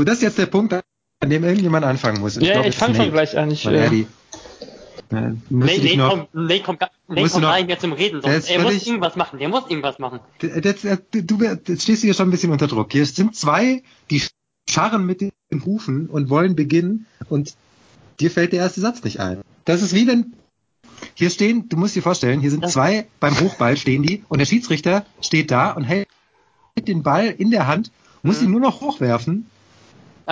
So, das ist jetzt der Punkt, an dem irgendjemand anfangen muss. Und ja, ich, ich fange schon gleich an. Ich, äh, ja, nee, nee, noch, komm, nee, komm, nee, komm gar nicht mehr zum Reden. Sonst, er muss irgendwas machen. Der muss irgendwas machen. Das, das, du, jetzt stehst du hier schon ein bisschen unter Druck. Hier sind zwei, die scharren mit den Hufen und wollen beginnen und dir fällt der erste Satz nicht ein. Das ist wie wenn hier stehen, du musst dir vorstellen, hier sind zwei beim Hochball stehen die und der Schiedsrichter steht da und hält den Ball in der Hand, muss mhm. ihn nur noch hochwerfen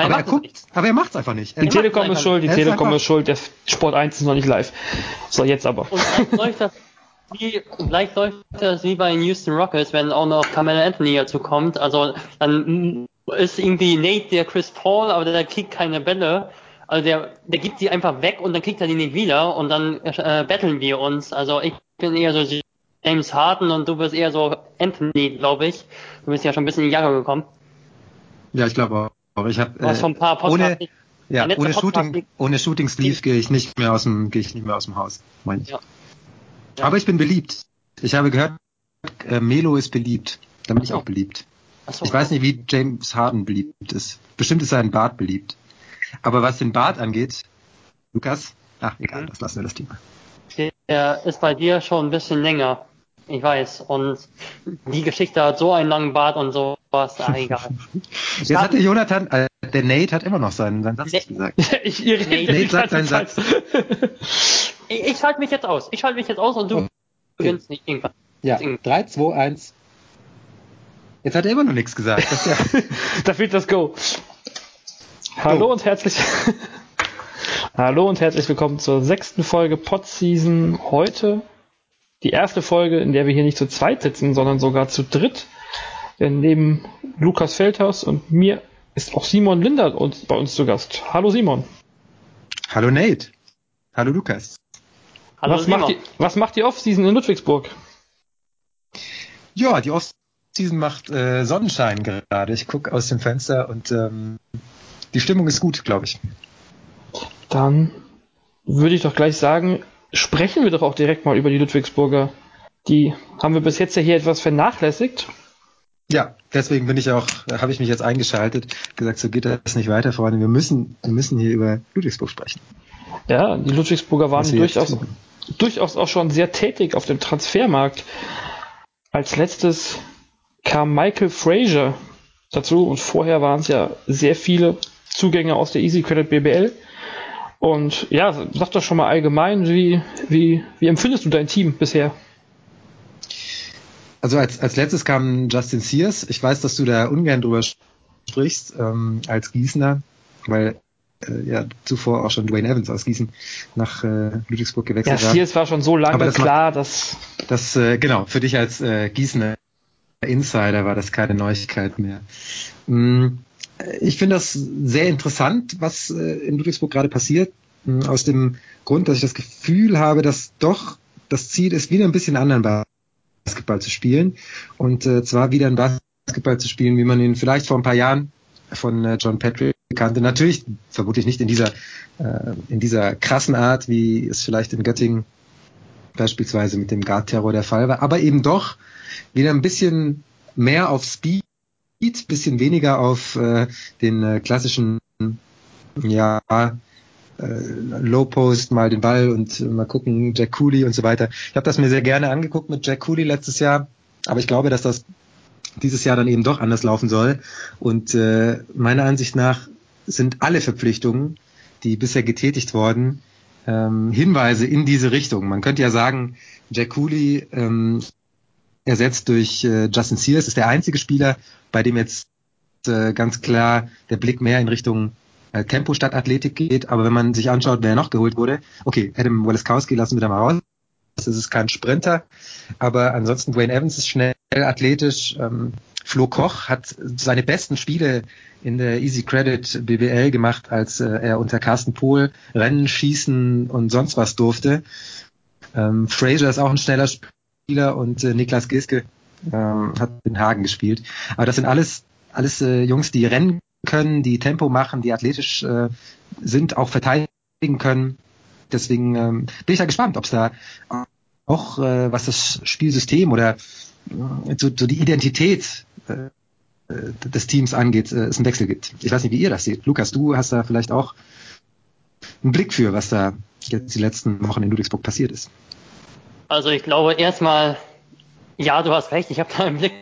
aber er guckt, aber er macht's einfach nicht. Er die Telekom ist schuld, die Telekom ist schuld, der Sport 1 ist noch nicht live. So, jetzt aber. Und vielleicht läuft das wie, läuft das wie bei den Houston Rockets, wenn auch noch Carmelo Anthony dazu kommt. Also, dann ist irgendwie Nate der Chris Paul, aber der kriegt keine Bälle. Also der, der gibt die einfach weg und dann kriegt er die nicht wieder und dann äh, battlen wir uns. Also ich bin eher so James Harden und du bist eher so Anthony, glaube ich. Du bist ja schon ein bisschen in die Jahre gekommen. Ja, ich glaube auch. Aber ich habe äh, ohne, ja, ohne Shooting, ohne Shooting Sleeve gehe ich nicht mehr aus dem, gehe ich nicht mehr aus dem Haus, meine ich. Ja. Ja. Aber ich bin beliebt. Ich habe gehört, äh, Melo ist beliebt. Da bin ich auch beliebt. So, ich weiß nicht, wie James Harden beliebt ist. Bestimmt ist sein Bart beliebt. Aber was den Bart angeht, Lukas, ach egal, das lassen wir das Thema. Der ist bei dir schon ein bisschen länger. Ich weiß. Und die Geschichte hat so einen langen Bart und so was. Ah, egal. Jetzt hat der Jonathan, äh, der Nate hat immer noch seinen, seinen Satz gesagt. ich, ich Nate, Nate sagt seinen Satz. ich, ich schalte mich jetzt aus. Ich schalte mich jetzt aus und du okay. nicht irgendwann. Ja, 3, 2, 1. Jetzt hat er immer noch nichts gesagt. Das ja da fehlt das Go. Hallo oh. und herzlich Hallo und herzlich willkommen zur sechsten Folge Podseason. Heute die erste Folge, in der wir hier nicht zu zweit sitzen, sondern sogar zu dritt. Denn neben Lukas Feldhaus und mir ist auch Simon Linder bei uns zu Gast. Hallo Simon. Hallo Nate. Hallo Lukas. Hallo was, Simon. macht die, was macht die Off-Season in Ludwigsburg? Ja, die Off-Season macht äh, Sonnenschein gerade. Ich gucke aus dem Fenster und ähm, die Stimmung ist gut, glaube ich. Dann würde ich doch gleich sagen, sprechen wir doch auch direkt mal über die Ludwigsburger. Die haben wir bis jetzt ja hier etwas vernachlässigt. Ja, deswegen bin ich auch, habe ich mich jetzt eingeschaltet, gesagt, so geht das nicht weiter, Freunde. Wir müssen, wir müssen hier über Ludwigsburg sprechen. Ja, die Ludwigsburger waren durchaus, durchaus auch schon sehr tätig auf dem Transfermarkt. Als letztes kam Michael Fraser dazu und vorher waren es ja sehr viele Zugänge aus der Easy Credit BBL. Und ja, sag doch schon mal allgemein, wie, wie, wie empfindest du dein Team bisher? Also als, als letztes kam Justin Sears. Ich weiß, dass du da ungern drüber sprichst, ähm, als Gießener, weil äh, ja zuvor auch schon Dwayne Evans aus Gießen nach äh, Ludwigsburg gewechselt war. Ja, Sears war schon so lange das klar, dass... Das, äh, genau, für dich als äh, Gießener Insider war das keine Neuigkeit mehr. Mm, ich finde das sehr interessant, was äh, in Ludwigsburg gerade passiert, mm, aus dem Grund, dass ich das Gefühl habe, dass doch das Ziel ist, wieder ein bisschen anderen Basketball zu spielen und äh, zwar wieder ein Basketball zu spielen, wie man ihn vielleicht vor ein paar Jahren von äh, John Patrick kannte. Natürlich vermutlich nicht in dieser in dieser krassen Art, wie es vielleicht in Göttingen beispielsweise mit dem Guard-Terror der Fall war, aber eben doch wieder ein bisschen mehr auf Speed bisschen weniger auf äh, den äh, klassischen ja äh, Low Post mal den Ball und äh, mal gucken Jack Cooley und so weiter. Ich habe das mir sehr gerne angeguckt mit Jack Cooley letztes Jahr, aber ich glaube, dass das dieses Jahr dann eben doch anders laufen soll und äh, meiner Ansicht nach sind alle Verpflichtungen, die bisher getätigt wurden, ähm, Hinweise in diese Richtung. Man könnte ja sagen, Jack Cooley ähm, ersetzt durch äh, Justin Sears, ist der einzige Spieler, bei dem jetzt äh, ganz klar der Blick mehr in Richtung äh, Tempo statt Athletik geht. Aber wenn man sich anschaut, wer noch geholt wurde, okay, Adam Waleskowski lassen wir da mal raus. Das ist kein Sprinter, aber ansonsten Dwayne Evans ist schnell, athletisch. Ähm, Flo Koch hat seine besten Spiele in der Easy Credit BBL gemacht, als äh, er unter Carsten Pohl Rennen, Schießen und sonst was durfte. Ähm, Fraser ist auch ein schneller Spieler und äh, Niklas Giske ähm, hat in Hagen gespielt. Aber das sind alles, alles äh, Jungs, die rennen können, die Tempo machen, die athletisch äh, sind, auch verteidigen können. Deswegen ähm, bin ich da gespannt, ob es da auch, äh, was das Spielsystem oder äh, so, so die Identität äh, des Teams angeht, äh, es einen Wechsel gibt. Ich weiß nicht, wie ihr das seht. Lukas, du hast da vielleicht auch einen Blick für, was da jetzt die letzten Wochen in Ludwigsburg passiert ist. Also ich glaube erstmal, ja, du hast recht, ich habe da einen Blick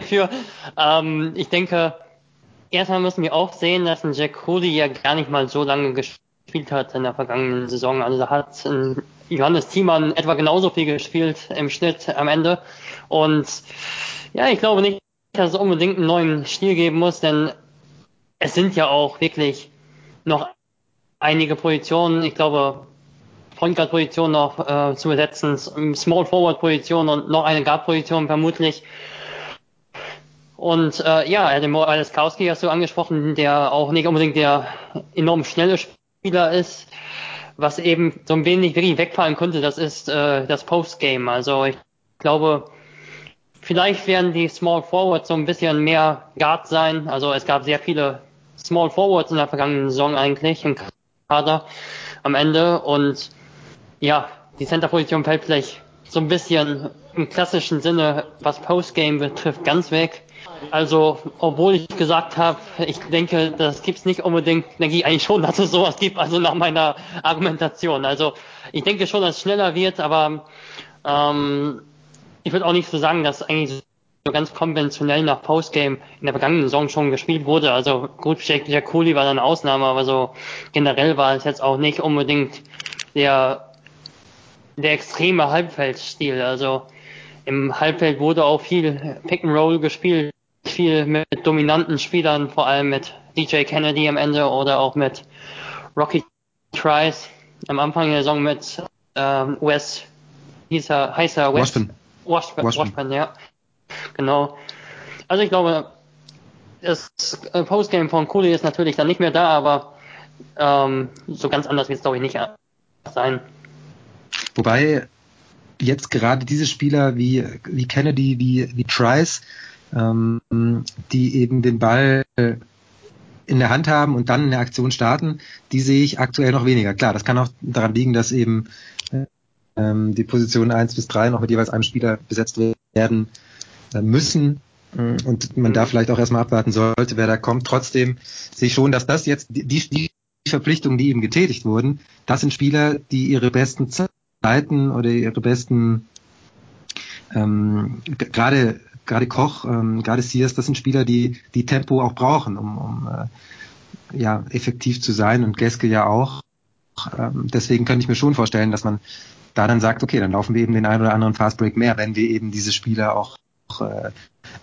für. Ähm, ich denke, erstmal müssen wir auch sehen, dass ein Jack Cody ja gar nicht mal so lange gespielt hat in der vergangenen Saison. Also da hat ein Johannes Thiemann etwa genauso viel gespielt im Schnitt am Ende. Und ja, ich glaube nicht, dass es unbedingt einen neuen Stil geben muss, denn es sind ja auch wirklich noch einige Positionen, ich glaube, Point Guard Position noch äh, zu besetzen, Small Forward Position und noch eine Guard Position vermutlich. Und äh, ja, Adam Aleskowski hast du angesprochen, der auch nicht unbedingt der enorm schnelle Spieler ist. Was eben so ein wenig wirklich wegfallen könnte, das ist äh, das Postgame. Also ich glaube, vielleicht werden die Small Forwards so ein bisschen mehr Guard sein. Also es gab sehr viele Small Forwards in der vergangenen Saison eigentlich im Kader am Ende. Und ja, die Center-Position fällt vielleicht so ein bisschen im klassischen Sinne, was Postgame betrifft, ganz weg. Also, obwohl ich gesagt habe, ich denke, das gibt's nicht unbedingt, denke ich eigentlich schon, dass es sowas gibt, also nach meiner Argumentation. Also, ich denke schon, dass es schneller wird, aber ähm, ich würde auch nicht so sagen, dass eigentlich so ganz konventionell nach Postgame in der vergangenen Saison schon gespielt wurde. Also gut, Jack Cooley war dann Ausnahme, aber so generell war es jetzt auch nicht unbedingt der der extreme Halbfeldstil. Also im Halbfeld wurde auch viel Pick and Roll gespielt, viel mit dominanten Spielern, vor allem mit DJ Kennedy am Ende oder auch mit Rocky Trice am Anfang der Saison mit ähm, Wes, hieß er, heißt er Wes? Washburn. Washburn, Washburn. Washburn, ja. Genau. Also ich glaube, das Postgame von Cooley ist natürlich dann nicht mehr da, aber ähm, so ganz anders wird es glaube ich nicht sein. Wobei jetzt gerade diese Spieler wie, wie Kennedy, wie, wie Trice, ähm, die eben den Ball in der Hand haben und dann eine Aktion starten, die sehe ich aktuell noch weniger. Klar, das kann auch daran liegen, dass eben ähm, die Positionen eins bis drei noch mit jeweils einem Spieler besetzt werden äh, müssen und man da vielleicht auch erstmal abwarten sollte, wer da kommt. Trotzdem sehe ich schon, dass das jetzt die, die Verpflichtungen, die eben getätigt wurden, das sind Spieler, die ihre besten Zeiten oder ihre besten ähm, gerade gerade Koch, ähm, gerade Sears, das sind Spieler, die die Tempo auch brauchen, um, um äh, ja effektiv zu sein und Geske ja auch. Ähm, deswegen könnte ich mir schon vorstellen, dass man da dann sagt, okay, dann laufen wir eben den einen oder anderen Fastbreak mehr, wenn wir eben diese Spieler auch, auch äh,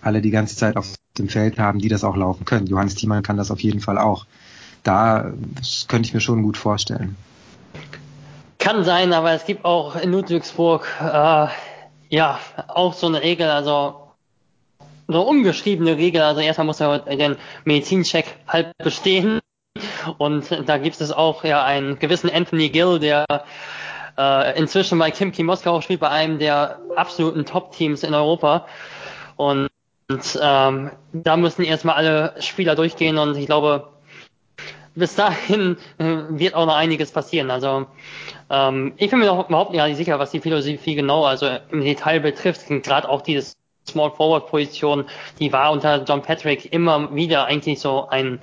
alle die ganze Zeit auf dem Feld haben, die das auch laufen können. Johannes Thiemann kann das auf jeden Fall auch. Da könnte ich mir schon gut vorstellen. Kann sein, aber es gibt auch in Ludwigsburg äh, ja auch so eine Regel, also eine ungeschriebene Regel. Also erstmal muss er den Medizincheck halt bestehen. Und da gibt es auch ja einen gewissen Anthony Gill, der äh, inzwischen bei Kimki Moskau spielt, bei einem der absoluten Top-Teams in Europa. Und, und ähm, da müssen erstmal alle Spieler durchgehen und ich glaube, bis dahin äh, wird auch noch einiges passieren. Also ähm, ich bin mir noch überhaupt nicht sicher, was die Philosophie genau also im Detail betrifft. Gerade auch diese Small Forward Position, die war unter John Patrick immer wieder eigentlich so ein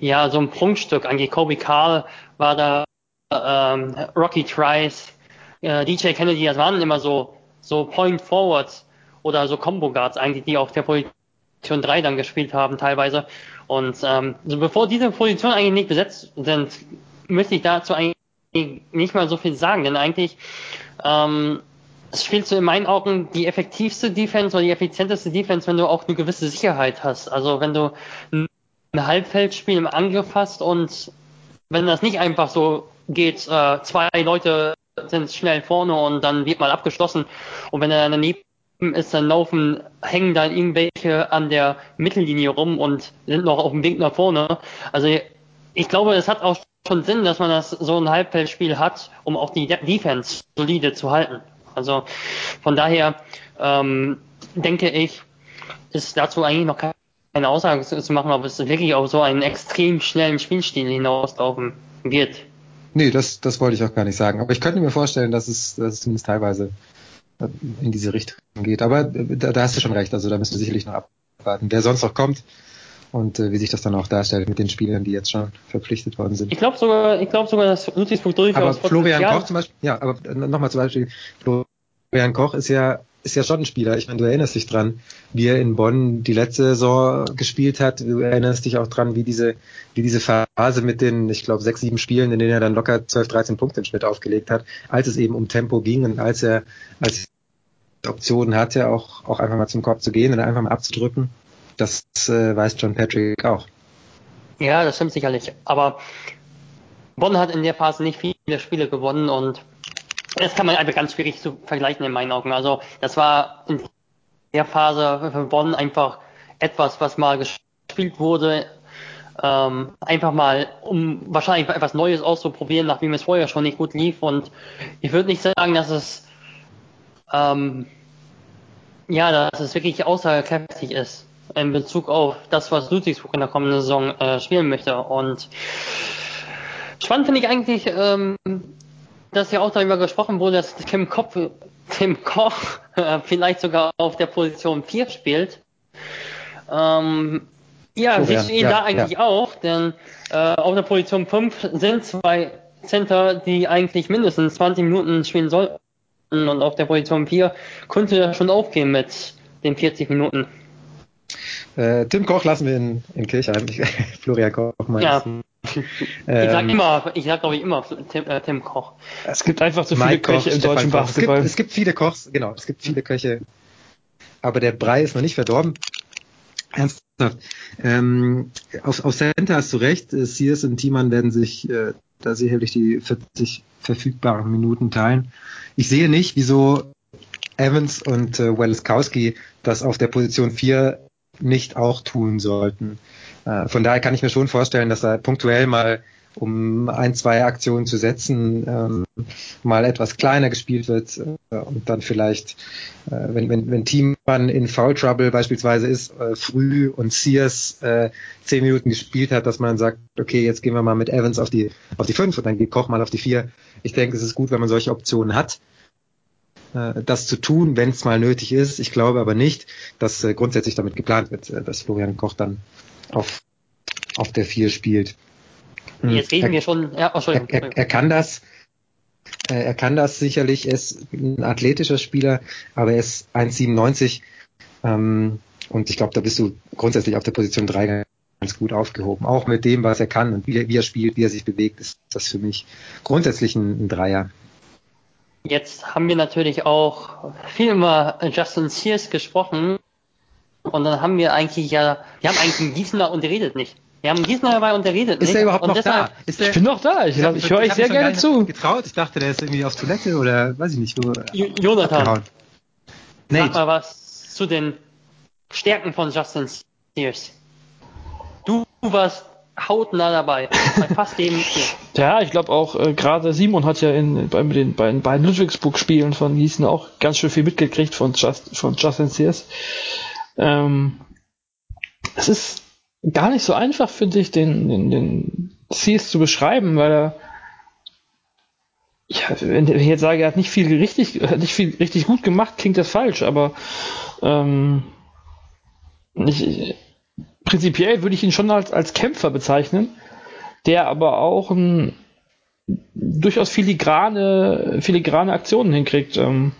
ja so ein Prunkstück. Eigentlich Kobe Carl war da, ähm, Rocky Trice, äh, DJ Kennedy, das waren immer so so Point Forwards oder so Combo Guards eigentlich, die auf der Position 3 dann gespielt haben teilweise. Und ähm, also bevor diese Positionen eigentlich nicht besetzt sind, möchte ich dazu eigentlich nicht mal so viel sagen, denn eigentlich ähm, spielst du in meinen Augen die effektivste Defense oder die effizienteste Defense, wenn du auch eine gewisse Sicherheit hast. Also wenn du ein Halbfeldspiel im Angriff hast und wenn das nicht einfach so geht, äh, zwei Leute sind schnell vorne und dann wird mal abgeschlossen und wenn er daneben ist, dann laufen, hängen dann irgendwelche an der Mittellinie rum und sind noch auf dem Weg nach vorne. Also ich glaube, es hat auch schon Sinn, dass man das so ein Halbfeldspiel hat, um auch die Defense solide zu halten. Also von daher ähm, denke ich, ist dazu eigentlich noch keine Aussage zu machen, ob es wirklich auf so einen extrem schnellen Spielstil hinauslaufen wird. Nee, das, das wollte ich auch gar nicht sagen. Aber ich könnte mir vorstellen, dass es, dass es zumindest teilweise in diese Richtung geht. Aber da, da hast du schon recht. Also da müssen wir sicherlich noch abwarten, wer sonst noch kommt und äh, wie sich das dann auch darstellt mit den Spielern, die jetzt schon verpflichtet worden sind. Ich glaube sogar, ich glaube sogar, dass Ludwigsburg durchaus Aber Florian Koch zum Beispiel, ja, aber nochmal zum Beispiel, Florian Koch ist ja ist ja schon ein Spieler. Ich meine, du erinnerst dich dran, wie er in Bonn die letzte Saison gespielt hat. Du erinnerst dich auch dran, wie diese, wie diese Phase mit den, ich glaube, sechs, sieben Spielen, in denen er dann locker 12, 13 Punkte im Schnitt aufgelegt hat, als es eben um Tempo ging und als er, als Optionen hatte, auch, auch einfach mal zum Korb zu gehen und einfach mal abzudrücken. Das äh, weiß John Patrick auch. Ja, das stimmt sicherlich. Aber Bonn hat in der Phase nicht viele Spiele gewonnen und das kann man einfach ganz schwierig zu vergleichen in meinen Augen. Also das war in der Phase für Bonn einfach etwas, was mal gespielt wurde, ähm, einfach mal, um wahrscheinlich etwas Neues auszuprobieren, nachdem es vorher schon nicht gut lief. Und ich würde nicht sagen, dass es ähm, ja, dass es wirklich aussagekräftig ist in Bezug auf das, was Ludwigsburg in der kommenden Saison äh, spielen möchte. Und spannend finde ich eigentlich, ähm, dass ja auch darüber gesprochen wurde, dass Tim, Kopf, Tim Koch äh, vielleicht sogar auf der Position 4 spielt. Ähm, ja, siehst du ihn ja, da eigentlich ja. auch, denn äh, auf der Position 5 sind zwei Center, die eigentlich mindestens 20 Minuten spielen sollten. Und auf der Position 4 könnte er schon aufgehen mit den 40 Minuten. Äh, Tim Koch lassen wir in, in Kirchheim. Florian Koch meinst ja. Ich sag ähm, immer, ich sag glaube ich immer Tim, äh, Tim, Koch. Es gibt einfach zu viele Mike Köche Koch, im Stefan deutschen Basketball. Es gibt, es gibt viele Kochs, genau, es gibt viele Köche. Aber der Brei ist noch nicht verdorben. Ernsthaft. Ähm, auf, auf Center hast du recht. Äh, Sears und Thiemann werden sich äh, da sicherlich die 40 verfügbaren Minuten teilen. Ich sehe nicht, wieso Evans und äh, Weliskowski das auf der Position 4 nicht auch tun sollten. Äh, von daher kann ich mir schon vorstellen, dass da punktuell mal um ein, zwei Aktionen zu setzen, ähm, mal etwas kleiner gespielt wird äh, und dann vielleicht, äh, wenn, wenn, wenn Teammann in Foul Trouble beispielsweise ist, äh, früh und Sears äh, zehn Minuten gespielt hat, dass man sagt, okay, jetzt gehen wir mal mit Evans auf die auf die fünf und dann geht Koch mal auf die vier. Ich denke, es ist gut, wenn man solche Optionen hat äh, das zu tun, wenn es mal nötig ist. Ich glaube aber nicht, dass äh, grundsätzlich damit geplant wird, dass Florian Koch dann auf, auf der 4 spielt. Hm. Jetzt reden er, wir schon, ja, oh, er, er, er kann das, er kann das sicherlich, er ist ein athletischer Spieler, aber er ist 1,97 ähm, und ich glaube, da bist du grundsätzlich auf der Position 3 ganz gut aufgehoben. Auch mit dem, was er kann und wie, wie er spielt, wie er sich bewegt, ist das für mich grundsätzlich ein, ein Dreier. Jetzt haben wir natürlich auch viel über Justin Sears gesprochen. Und dann haben wir eigentlich ja, wir haben eigentlich einen Gießener und der redet nicht. Wir haben einen Gießener dabei und der redet ist nicht. Ist er überhaupt und noch da? Ist der, ich bin noch da. Ich, ich, ich höre euch sehr gerne zu. Getraut. Ich dachte, der ist irgendwie auf Toilette oder weiß ich nicht wo. Jonathan. Nate. Sag mal was zu den Stärken von Justin Sears. Du warst hautnah dabei. Bei fast jedem Spiel. Ja, ich glaube auch, äh, gerade Simon hat ja in, bei den beiden, beiden Ludwigsburg-Spielen von Gießen auch ganz schön viel mitgekriegt von, Just, von Justin Sears. Ähm, es ist gar nicht so einfach, finde ich, den, den, den Sears zu beschreiben, weil er ja, wenn ich jetzt sage, er hat nicht viel richtig, nicht viel richtig gut gemacht, klingt das falsch, aber ähm, ich, prinzipiell würde ich ihn schon als, als Kämpfer bezeichnen, der aber auch ein, durchaus filigrane, filigrane Aktionen hinkriegt. Ähm,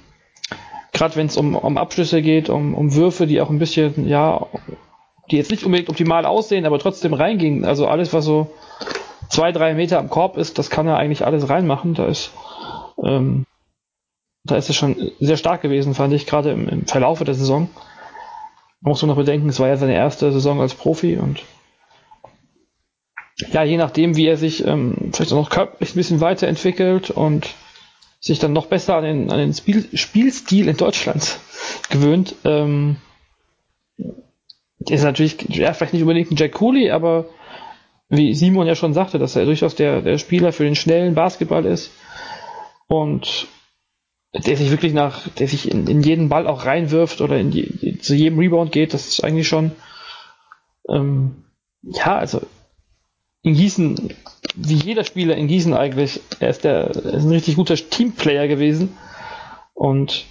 Gerade wenn es um, um Abschlüsse geht, um, um Würfe, die auch ein bisschen, ja, die jetzt nicht unbedingt optimal aussehen, aber trotzdem reingingen. Also alles, was so zwei, drei Meter am Korb ist, das kann er eigentlich alles reinmachen. Da ist, ähm, da ist er schon sehr stark gewesen, fand ich, gerade im, im Verlaufe der Saison. Man muss man noch bedenken, es war ja seine erste Saison als Profi und ja, je nachdem, wie er sich ähm, vielleicht auch noch körperlich ein bisschen weiterentwickelt und sich dann noch besser an den, an den Spiel, Spielstil in Deutschland gewöhnt, ähm, ist natürlich, ja, vielleicht nicht unbedingt ein Jack Cooley, aber wie Simon ja schon sagte, dass er durchaus der, der Spieler für den schnellen Basketball ist und der sich wirklich nach, der sich in, in jeden Ball auch reinwirft oder in die, zu jedem Rebound geht, das ist eigentlich schon, ähm, ja, also in Gießen, wie jeder Spieler in Gießen eigentlich, er ist der, er ist ein richtig guter Teamplayer gewesen und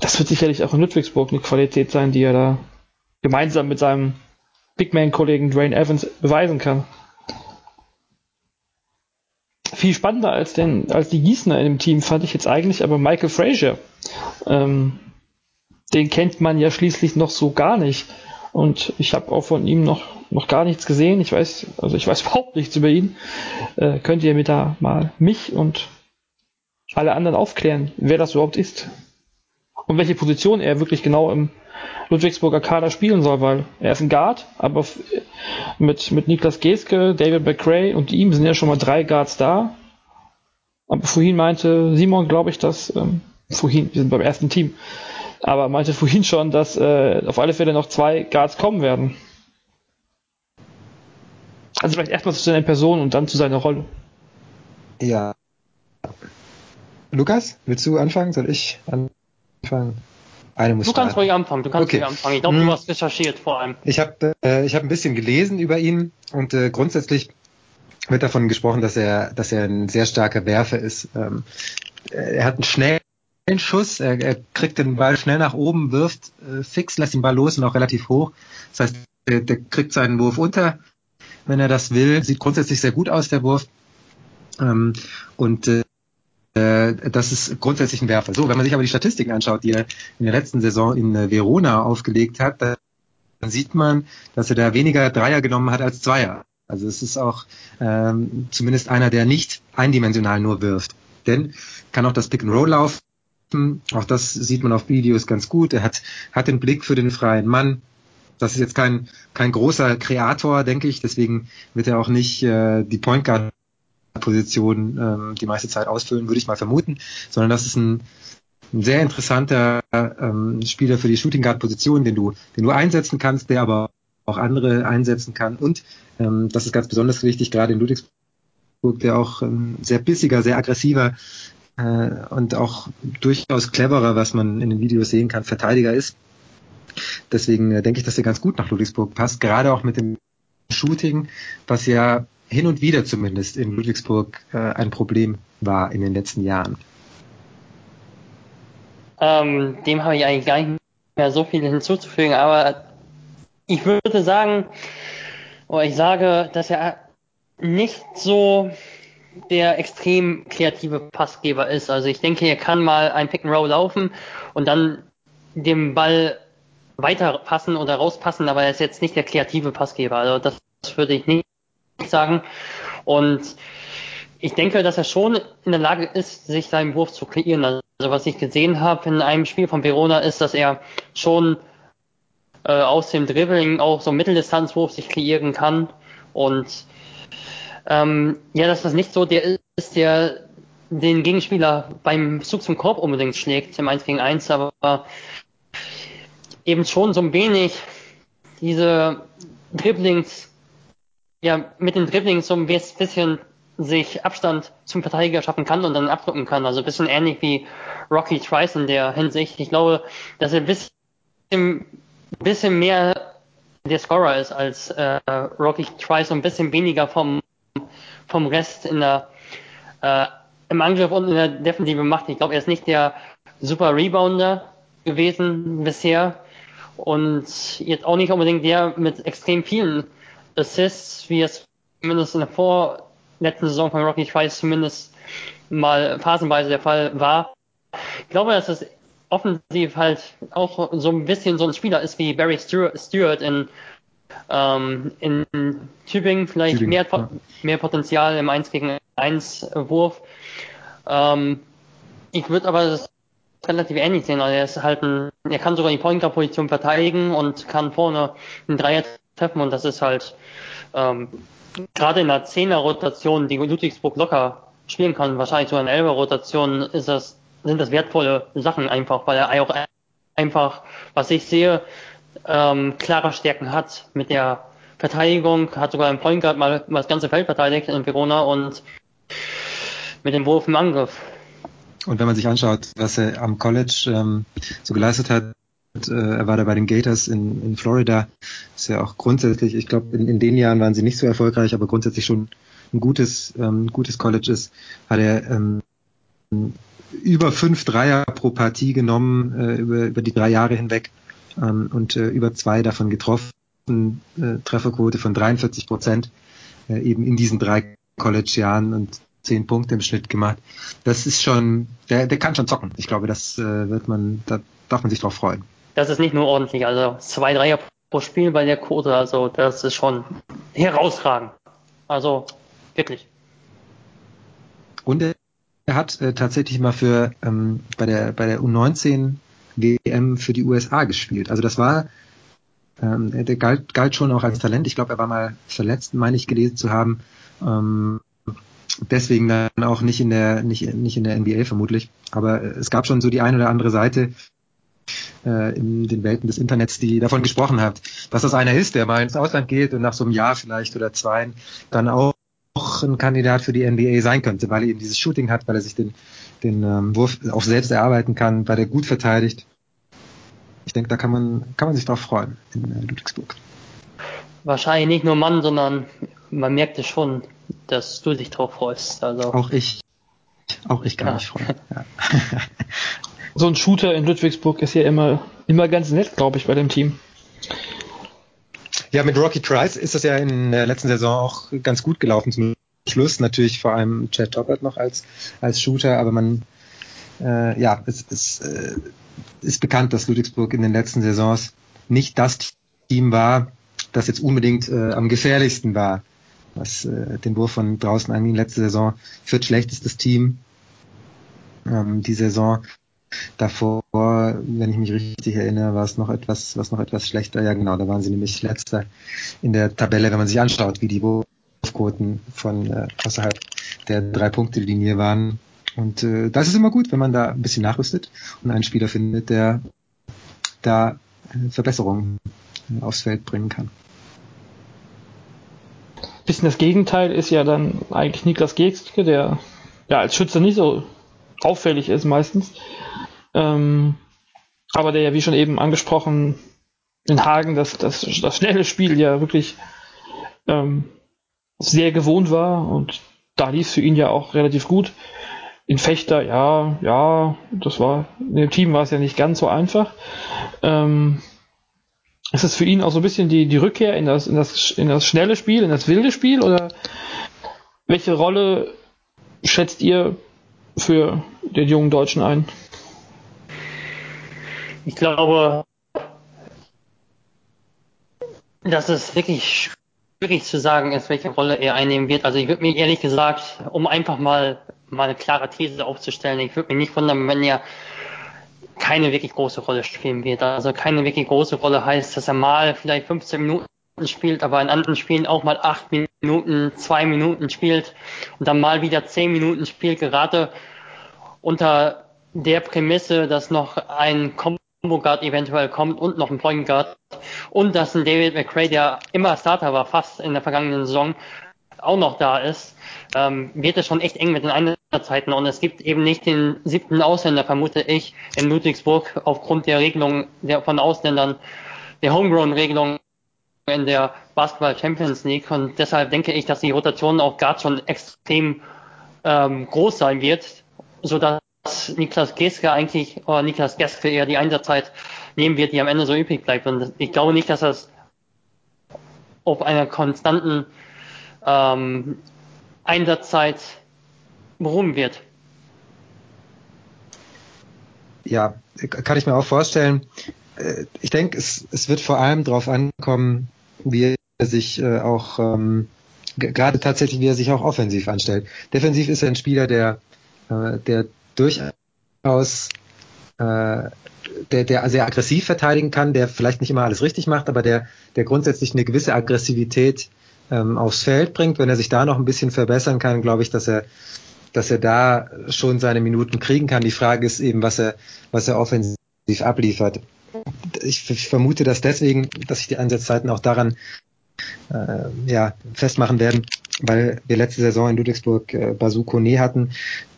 das wird sicherlich auch in Ludwigsburg eine Qualität sein, die er da gemeinsam mit seinem Big Man-Kollegen Dwayne Evans beweisen kann. Viel spannender als, den, als die Gießener in dem Team fand ich jetzt eigentlich aber Michael Frazier. Ähm, den kennt man ja schließlich noch so gar nicht. Und ich habe auch von ihm noch, noch gar nichts gesehen. Ich weiß, also ich weiß überhaupt nichts über ihn. Äh, könnt ihr mir da mal mich und alle anderen aufklären, wer das überhaupt ist? Und welche Position er wirklich genau im Ludwigsburger Kader spielen soll, weil er ist ein Guard, aber mit, mit Niklas Geske, David McRae und ihm sind ja schon mal drei Guards da. Aber vorhin meinte Simon, glaube ich, dass, ähm, vorhin, wir sind beim ersten Team, aber meinte vorhin schon, dass äh, auf alle Fälle noch zwei Guards kommen werden. Also vielleicht erstmal zu seiner Person und dann zu seiner Rolle. Ja. Lukas, willst du anfangen? Soll ich anfangen? Eine muss du kannst ruhig anfangen, du kannst okay. ruhig anfangen. Ich glaube, hm. du hast recherchiert vor allem. Ich habe äh, ich hab ein bisschen gelesen über ihn und äh, grundsätzlich wird davon gesprochen, dass er, dass er ein sehr starker Werfer ist. Ähm, er hat einen schnellen Schuss, er, er kriegt den Ball schnell nach oben, wirft äh, fix, lässt den Ball los und auch relativ hoch. Das heißt, der, der kriegt seinen Wurf unter, wenn er das will. Sieht grundsätzlich sehr gut aus, der Wurf. Ähm, und äh, äh, das ist grundsätzlich ein Werfer. So, wenn man sich aber die Statistiken anschaut, die er in der letzten Saison in äh, Verona aufgelegt hat, dann sieht man, dass er da weniger Dreier genommen hat als Zweier. Also es ist auch ähm, zumindest einer, der nicht eindimensional nur wirft. Denn kann auch das Pick and Roll laufen. Auch das sieht man auf Videos ganz gut. Er hat, hat den Blick für den freien Mann. Das ist jetzt kein, kein großer Kreator, denke ich. Deswegen wird er auch nicht äh, die Point Guard Position ähm, die meiste Zeit ausfüllen, würde ich mal vermuten, sondern das ist ein, ein sehr interessanter ähm, Spieler für die Shooting Guard Position, den du, den du einsetzen kannst, der aber auch andere einsetzen kann. Und ähm, das ist ganz besonders wichtig, gerade in Ludwigsburg, der auch ähm, sehr bissiger, sehr aggressiver äh, und auch durchaus cleverer, was man in den Videos sehen kann, Verteidiger ist. Deswegen äh, denke ich, dass er ganz gut nach Ludwigsburg passt, gerade auch mit dem Shooting, was ja hin und wieder zumindest in Ludwigsburg äh, ein Problem war in den letzten Jahren? Ähm, dem habe ich eigentlich gar nicht mehr so viel hinzuzufügen, aber ich würde sagen, oder ich sage, dass er nicht so der extrem kreative Passgeber ist. Also ich denke, er kann mal ein Pick and Roll laufen und dann dem Ball weiter passen oder rauspassen, aber er ist jetzt nicht der kreative Passgeber. Also das würde ich nicht sagen. Und ich denke, dass er schon in der Lage ist, sich seinen Wurf zu kreieren. Also was ich gesehen habe in einem Spiel von Verona ist, dass er schon äh, aus dem Dribbling auch so Mitteldistanzwurf sich kreieren kann. Und ähm, ja, dass das nicht so der ist, der den Gegenspieler beim Zug zum Korb unbedingt schlägt im 1 gegen 1, aber eben schon so ein wenig diese Dribblings ja mit den Dribblings so ein bisschen sich Abstand zum Verteidiger schaffen kann und dann abdrücken kann. Also ein bisschen ähnlich wie Rocky Trice in der Hinsicht. Ich glaube, dass er ein bisschen, bisschen mehr der Scorer ist als äh, Rocky Trice und ein bisschen weniger vom, vom Rest in der, äh, im Angriff und in der Defensive macht. Ich glaube, er ist nicht der super Rebounder gewesen bisher und jetzt auch nicht unbedingt der mit extrem vielen Assists, wie es zumindest in der vorletzten Saison von Rocky Trice zumindest mal phasenweise der Fall war. Ich glaube, dass es offensiv halt auch so ein bisschen so ein Spieler ist wie Barry Stewart in, ähm, in Tübingen, vielleicht Tübingen, mehr, ja. mehr Potenzial im 1 gegen 1 Wurf. Ähm, ich würde aber das relativ ähnlich sehen. Also er ist halt ein, er kann sogar die Point Guard Position verteidigen und kann vorne einen Dreier treffen und das ist halt ähm, gerade in der Zehner-Rotation, die Ludwigsburg locker spielen kann, wahrscheinlich so in Elfer-Rotation, ist das, sind das wertvolle Sachen einfach, weil er auch einfach, was ich sehe, ähm, klare Stärken hat mit der Verteidigung, hat sogar im Point Guard mal das ganze Feld verteidigt in Verona und mit dem Wurf im Angriff. Und wenn man sich anschaut, was er am College ähm, so geleistet hat, äh, er war da bei den Gators in, in Florida. Ist ja auch grundsätzlich, ich glaube, in, in den Jahren waren sie nicht so erfolgreich, aber grundsätzlich schon ein gutes, ähm, gutes College ist, hat er ähm, über fünf Dreier pro Partie genommen äh, über, über die drei Jahre hinweg. ähm, und äh, über zwei davon getroffen, äh, Trefferquote von 43 Prozent, äh, eben in diesen drei College-Jahren und zehn Punkte im Schnitt gemacht. Das ist schon, der, der kann schon zocken. Ich glaube, das äh, wird man, da darf man sich drauf freuen. Das ist nicht nur ordentlich, also zwei Dreier pro Spiel bei der Quote, also das ist schon herausragend. Also wirklich. Und er hat äh, tatsächlich mal für ähm, bei der bei der U19 WM für die USA gespielt. Also das war ähm, der galt, galt schon auch als Talent. Ich glaube, er war mal verletzt, meine ich gelesen zu haben. Ähm, deswegen dann auch nicht in der nicht nicht in der NBA vermutlich. Aber es gab schon so die eine oder andere Seite äh, in den Welten des Internets, die davon gesprochen hat, dass das einer ist, der mal ins Ausland geht und nach so einem Jahr vielleicht oder zwei dann auch ein Kandidat für die NBA sein könnte, weil er eben dieses Shooting hat, weil er sich den, den ähm, Wurf auch selbst erarbeiten kann, weil er gut verteidigt. Ich denke, da kann man, kann man sich drauf freuen in äh, Ludwigsburg. Wahrscheinlich nicht nur Mann, sondern man merkt es schon, dass du dich drauf freust. Also. Auch ich. Auch ich kann ja. mich freuen. Ja. so ein Shooter in Ludwigsburg ist ja immer, immer ganz nett, glaube ich, bei dem Team. Ja, mit Rocky Trice ist das ja in der letzten Saison auch ganz gut gelaufen zum Schluss. Natürlich vor allem Chad Toppert noch als, als Shooter, aber man, äh, ja, es, es äh, ist bekannt, dass Ludwigsburg in den letzten Saisons nicht das Team war, das jetzt unbedingt äh, am gefährlichsten war, was äh, den Wurf von draußen anging. Letzte Saison viertschlechtestes Team ähm, die Saison. Davor, wenn ich mich richtig erinnere, war es noch etwas, was noch etwas schlechter. Ja, genau, da waren sie nämlich letzter in der Tabelle, wenn man sich anschaut, wie die Wurfquoten von äh, außerhalb der drei Punkte Linie waren. Und äh, das ist immer gut, wenn man da ein bisschen nachrüstet und einen Spieler findet, der da äh, Verbesserungen äh, aufs Feld bringen kann. Bisschen das Gegenteil ist ja dann eigentlich Niklas Gegske, der ja als Schütze nicht so auffällig ist meistens. Ähm, aber der ja, wie schon eben angesprochen, in Hagen das, das, das schnelle Spiel ja wirklich ähm, sehr gewohnt war und da lief es für ihn ja auch relativ gut. In Fechter, ja, ja, das war, in dem Team war es ja nicht ganz so einfach. Ähm, ist es für ihn auch so ein bisschen die, die Rückkehr in das, in, das, in das schnelle Spiel, in das wilde Spiel oder welche Rolle schätzt ihr für den jungen Deutschen ein? Ich glaube, dass es wirklich schwierig zu sagen ist, welche Rolle er einnehmen wird. Also ich würde mir ehrlich gesagt, um einfach mal, mal eine klare These aufzustellen, ich würde mich nicht wundern, wenn er keine wirklich große Rolle spielen wird. Also keine wirklich große Rolle heißt, dass er mal vielleicht 15 Minuten spielt, aber in anderen Spielen auch mal 8 Minuten, 2 Minuten spielt und dann mal wieder 10 Minuten spielt, gerade unter der Prämisse, dass noch ein Combo Guard eventuell kommt und noch ein Point Guard und dass ein David McRae, der immer Starter war, fast in der vergangenen Saison, auch noch da ist, ähm, wird es schon echt eng mit den Einsatzzeiten und es gibt eben nicht den siebten Ausländer, vermute ich, in Ludwigsburg aufgrund der Regelung der, von Ausländern, der Homegrown-Regelung in der Basketball Champions League und deshalb denke ich, dass die Rotation auch gerade schon extrem ähm, groß sein wird, so dass Niklas Geske eigentlich, oder Niklas Geske eher die Einsatzzeit nehmen wird, die am Ende so übrig bleibt. Und ich glaube nicht, dass das auf einer konstanten ähm, Einsatzzeit beruhen wird. Ja, kann ich mir auch vorstellen. Äh, ich denke, es, es wird vor allem darauf ankommen, wie er sich äh, auch ähm, gerade tatsächlich, wie er sich auch offensiv anstellt. Defensiv ist er ein Spieler, der, äh, der durchaus der, der sehr aggressiv verteidigen kann, der vielleicht nicht immer alles richtig macht, aber der, der grundsätzlich eine gewisse Aggressivität ähm, aufs Feld bringt. Wenn er sich da noch ein bisschen verbessern kann, glaube ich, dass er, dass er da schon seine Minuten kriegen kann. Die Frage ist eben, was er, was er offensiv abliefert. Ich, ich vermute, dass deswegen, dass sich die Einsatzzeiten auch daran äh, ja, festmachen werden, weil wir letzte Saison in Ludwigsburg äh, Basu Kone hatten,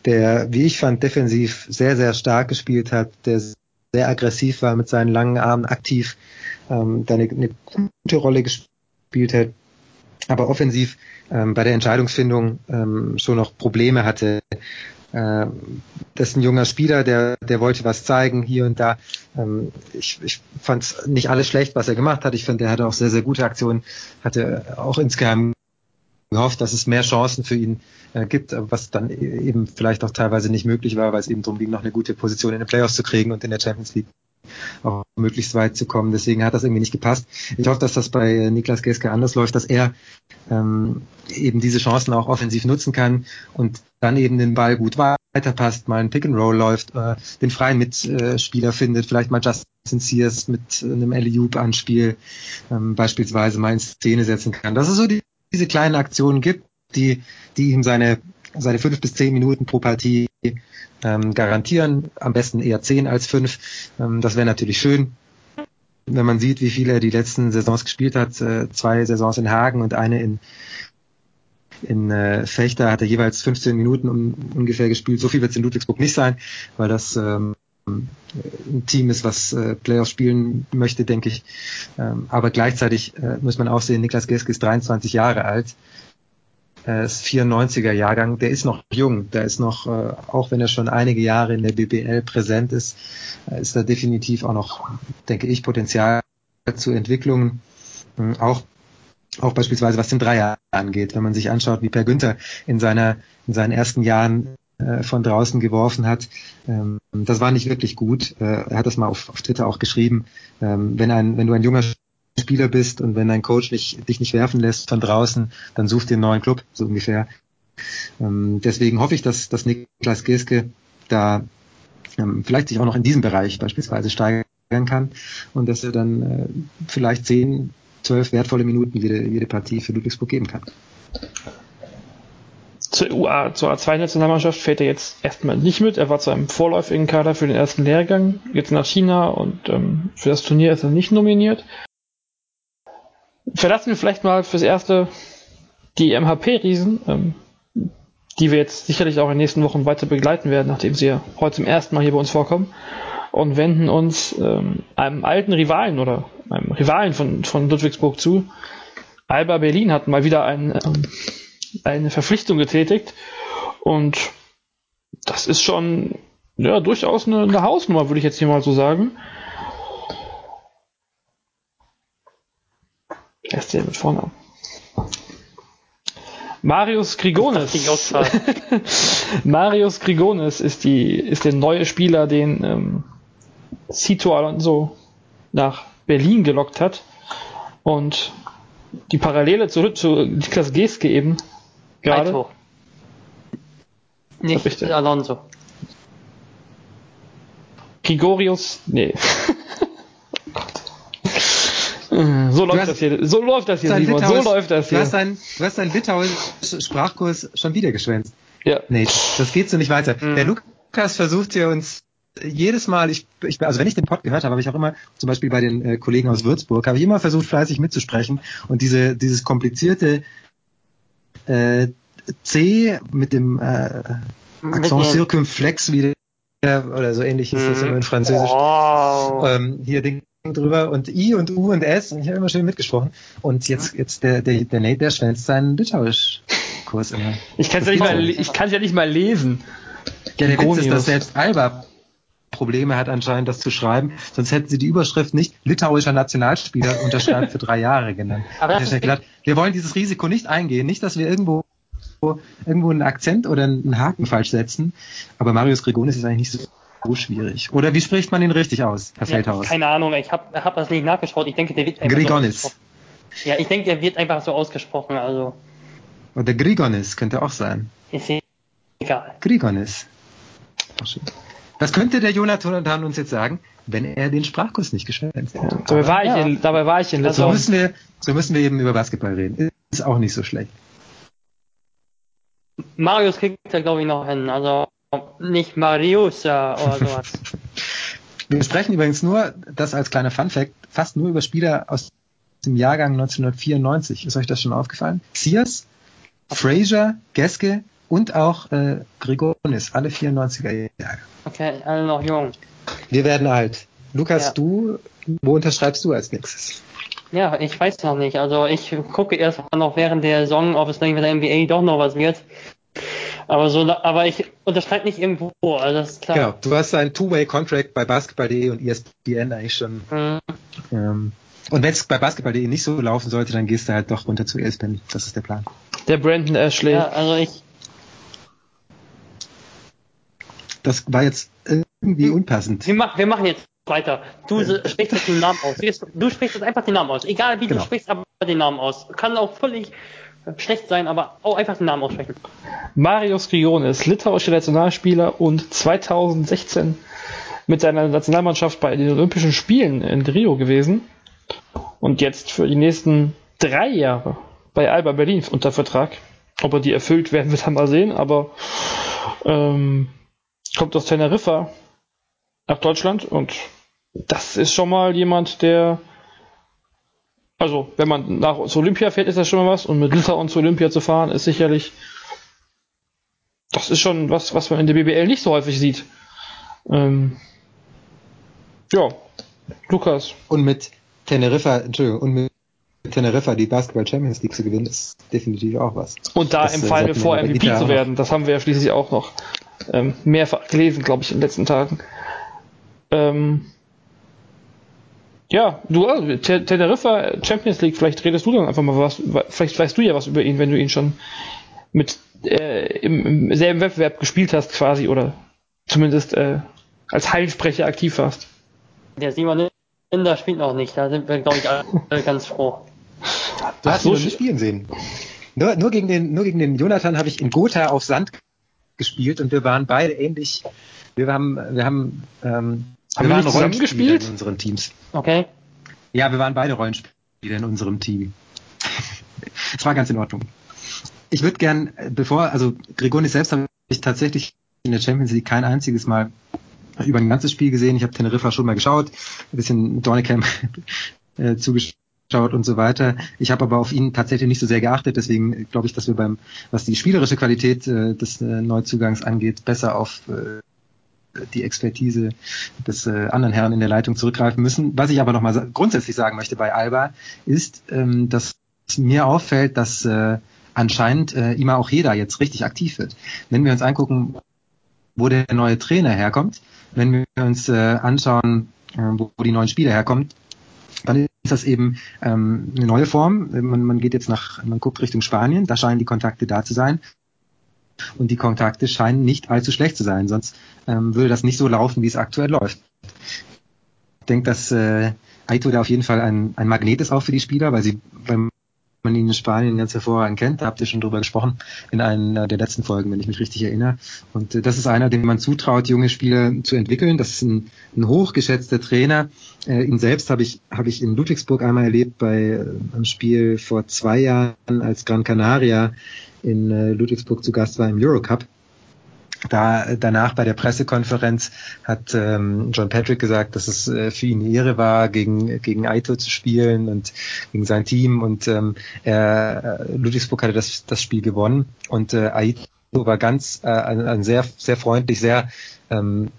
der, wie ich fand, defensiv sehr, sehr stark gespielt hat, der sehr aggressiv war mit seinen langen Armen, aktiv, ähm, da eine, eine gute Rolle gespielt hat, aber offensiv ähm, bei der Entscheidungsfindung ähm, schon noch Probleme hatte. Äh, das ist ein junger Spieler, der, der wollte was zeigen hier und da. Ähm, ich ich fand nicht alles schlecht, was er gemacht hat. Ich finde, er hatte auch sehr, sehr gute Aktionen, hatte auch insgeheim gehofft, dass es mehr Chancen für ihn äh, gibt, was dann eben vielleicht auch teilweise nicht möglich war, weil es eben darum ging, noch eine gute Position in den Playoffs zu kriegen und in der Champions League auch möglichst weit zu kommen. Deswegen hat das irgendwie nicht gepasst. Ich hoffe, dass das bei Niklas Geske anders läuft, dass er ähm, eben diese Chancen auch offensiv nutzen kann und dann eben den Ball gut weiterpasst, mal ein Pick and Roll läuft, äh, den freien Mitspieler findet, vielleicht mal Justin Sears mit einem Alley-Oop Anspiel ähm, beispielsweise mal in Szene setzen kann. Dass es so die, diese kleinen Aktionen gibt, die, die ihm seine seine fünf bis zehn Minuten pro Partie ähm, garantieren. Am besten eher zehn als fünf. Ähm, das wäre natürlich schön. Wenn man sieht, wie viel er die letzten Saisons gespielt hat, äh, zwei Saisons in Hagen und eine in, in äh, Fechter hat er jeweils 15 Minuten um, ungefähr gespielt. So viel wird es in Ludwigsburg nicht sein, weil das ähm, ein Team ist, was äh, Playoffs spielen möchte, denke ich. Ähm, aber gleichzeitig äh, muss man auch sehen, Niklas Geske ist 23 Jahre alt äh, ist 94er Jahrgang, der ist noch jung, der ist noch, äh, auch wenn er schon einige Jahre in der BBL präsent ist, äh, ist da definitiv auch noch, denke ich, Potenzial zu Entwicklungen, hm, auch auch beispielsweise was den Dreier angeht, wenn man sich anschaut, wie Per Günther in seiner in seinen ersten Jahren äh, von draußen geworfen hat. Ähm, das war nicht wirklich gut. Er hat das mal auf, auf Twitter auch geschrieben. Ähm, wenn ein wenn du ein junger Spieler bist und wenn dein Coach nicht, dich nicht werfen lässt von draußen, dann such dir einen neuen Club, so ungefähr. Ähm, deswegen hoffe ich, dass, dass Niklas Geske da ähm, vielleicht sich auch noch in diesem Bereich beispielsweise steigern kann und dass er dann äh, vielleicht zehn, zwölf wertvolle Minuten jede, jede Partie für Ludwigsburg geben kann. Zur, UA, zur A2-Nationalmannschaft fährt er jetzt erstmal nicht mit. Er war zu einem vorläufigen Kader für den ersten Lehrgang, jetzt nach China und ähm, für das Turnier ist er nicht nominiert verlassen wir vielleicht mal fürs Erste die MHP-Riesen, ähm, die wir jetzt sicherlich auch in den nächsten Wochen weiter begleiten werden, nachdem sie ja heute zum ersten Mal hier bei uns vorkommen, und wenden uns ähm, einem alten Rivalen oder einem Rivalen von, von Ludwigsburg zu. Alba Berlin hat mal wieder ein, ähm, eine Verpflichtung getätigt und das ist schon ja, durchaus eine, eine Hausnummer, würde ich jetzt hier mal so sagen. Erst der mit Vornamen. Marius Grigonis. Marius Grigonis ist die, ist der neue Spieler, den ähm, Cito Alonso nach Berlin gelockt hat. Und die Parallele zurück zu Niklas Geske eben gerade. Nicht Alonso. Grigorius, nee. So läuft hast, das hier, so läuft das hier, Simon, so läuft das hier. Du hast deinen, du hast deinen Litauischen Sprachkurs schon wieder geschwänzt. Ja. Nee, das geht so nicht weiter. Mhm. Der Lukas versucht hier uns jedes Mal, ich, ich, also wenn ich den Pod gehört habe, habe ich auch immer, zum Beispiel bei den äh, Kollegen aus Würzburg, habe ich immer versucht, fleißig mitzusprechen und diese, dieses komplizierte äh, C mit dem äh, Accent circumflex wie der, oder so ähnlich ist das mhm. immer in Französisch. Wow. Ähm, hier den drüber und I und U und S und ich habe immer schön mitgesprochen. Und jetzt, jetzt der, der, der Nate, der schwänzt seinen Litauisch-Kurs immer. Ich kann es ja, nicht mal, ich kann's ja nicht mal lesen. Ja, der Witz ist, dass selbst Alba Probleme hat anscheinend, das zu schreiben. Sonst hätten sie die Überschrift nicht litauischer Nationalspieler unterschreibt für drei Jahre genannt. Aber das ist gedacht, wir wollen dieses Risiko nicht eingehen. Nicht, dass wir irgendwo irgendwo einen Akzent oder einen Haken falsch setzen. Aber Marius Gregonis ist eigentlich nicht so so schwierig. Oder wie spricht man ihn richtig aus, Herr Feldhaus? keine Ahnung, ich habe hab das nicht nachgeschaut. Ich denke, der wird einfach Grigonis. So ja, ich denke, der wird einfach so ausgesprochen. Also. Oder Grigonis könnte auch sein. Ist egal. Grigonis. Was könnte der Jonathan uns jetzt sagen, wenn er den Sprachkurs nicht geschwänzt hätte? Dabei war, ich in, dabei war ich in also so müssen wir So müssen wir eben über Basketball reden. Ist auch nicht so schlecht. Marius kriegt er, glaube ich, noch hin. Also nicht Marius oder sowas. Wir sprechen übrigens nur, das als kleiner Funfact, fast nur über Spieler aus dem Jahrgang 1994. Ist euch das schon aufgefallen? Sears, Fraser, Geske und auch äh, Grigonis, alle 94er Jahre. Okay, alle noch jung. Wir werden alt. Lukas, ja. du, wo unterschreibst du als nächstes? Ja, ich weiß noch nicht. Also ich gucke erst mal noch während der Saison, ob es dann mit der NBA doch noch was wird. Aber so, aber ich unterschreibe nicht irgendwo, also das ist klar. Genau, du hast einen Two-Way-Contract bei Basketball.de und ESPN eigentlich schon. Mhm. Ähm, und wenn es bei Basketball.de nicht so laufen sollte, dann gehst du halt doch runter zu ESPN. Das ist der Plan. Der Brandon Ashley. Ja, also ich. Das war jetzt irgendwie unpassend. Wir, mach, wir machen jetzt weiter. Du sprichst jetzt den Namen aus. Du sprichst jetzt einfach den Namen aus. Egal wie genau. du sprichst, aber den Namen aus. Kann auch völlig schlecht sein, aber auch einfach den Namen aussprechen. Marius Grionis, litauischer Nationalspieler und 2016 mit seiner Nationalmannschaft bei den Olympischen Spielen in Rio gewesen und jetzt für die nächsten drei Jahre bei Alba Berlin unter Vertrag. Ob er die erfüllt, werden wir dann mal sehen, aber ähm, kommt aus Teneriffa nach Deutschland und das ist schon mal jemand, der also, wenn man nach zu Olympia fährt, ist das schon mal was. Und mit Litauen zu Olympia zu fahren, ist sicherlich. Das ist schon was, was man in der BBL nicht so häufig sieht. Ähm, ja, Lukas. Und mit Teneriffa, Entschuldigung, und mit Teneriffa die Basketball Champions League zu gewinnen, ist definitiv auch was. Und da das, im Fall vor MVP zu werden, das haben wir ja schließlich auch noch ähm, mehrfach gelesen, glaube ich, in den letzten Tagen. Ähm, ja, du, also, Teneriffa Champions League, vielleicht redest du dann einfach mal was, vielleicht weißt du ja was über ihn, wenn du ihn schon mit äh, im, im selben Wettbewerb gespielt hast quasi oder zumindest äh, als Heilsprecher aktiv warst. Der Simon Linder spielt noch nicht, da sind wir, glaube ich, alle ganz froh. Du hast so ihn nicht spielen sehen. Nur, nur, gegen den, nur gegen den Jonathan habe ich in Gotha auf Sand gespielt und wir waren beide ähnlich. Wir haben, wir haben ähm, haben wir, wir waren gespielt in unseren Teams. Okay. Ja, wir waren beide Rollenspieler in unserem Team. Es war ganz in Ordnung. Ich würde gern, bevor, also Gregonis selbst habe ich tatsächlich in der Champions League kein einziges Mal über ein ganzes Spiel gesehen. Ich habe Teneriffa schon mal geschaut, ein bisschen Dornicam äh, zugeschaut und so weiter. Ich habe aber auf ihn tatsächlich nicht so sehr geachtet, deswegen glaube ich, dass wir beim, was die spielerische Qualität äh, des äh, Neuzugangs angeht, besser auf äh, die Expertise des äh, anderen Herrn in der Leitung zurückgreifen müssen. Was ich aber nochmal grundsätzlich sagen möchte bei Alba, ist, ähm, dass mir auffällt, dass äh, anscheinend äh, immer auch jeder jetzt richtig aktiv wird. Wenn wir uns angucken, wo der neue Trainer herkommt, wenn wir uns äh, anschauen, äh, wo, wo die neuen Spieler herkommen, dann ist das eben ähm, eine neue Form. Man, man geht jetzt nach, man guckt Richtung Spanien, da scheinen die Kontakte da zu sein. Und die Kontakte scheinen nicht allzu schlecht zu sein, sonst ähm, würde das nicht so laufen, wie es aktuell läuft. Ich denke, dass äh, Aito da auf jeden Fall ein, ein Magnet ist auch für die Spieler, weil sie, weil man ihn in Spanien ganz hervorragend kennt. Da habt ihr schon drüber gesprochen in einer der letzten Folgen, wenn ich mich richtig erinnere. Und äh, das ist einer, dem man zutraut, junge Spieler zu entwickeln. Das ist ein, ein hochgeschätzter Trainer. Äh, ihn selbst habe ich, habe ich in Ludwigsburg einmal erlebt bei äh, einem Spiel vor zwei Jahren, als Gran Canaria in äh, Ludwigsburg zu Gast war im Eurocup. Da danach bei der Pressekonferenz hat ähm, John Patrick gesagt, dass es äh, für ihn eine Ehre war, gegen gegen Aito zu spielen und gegen sein Team und ähm, er, äh, Ludwigsburg hatte das das Spiel gewonnen und äh, Aito war ganz äh, ein, ein sehr sehr freundlich, sehr ähm,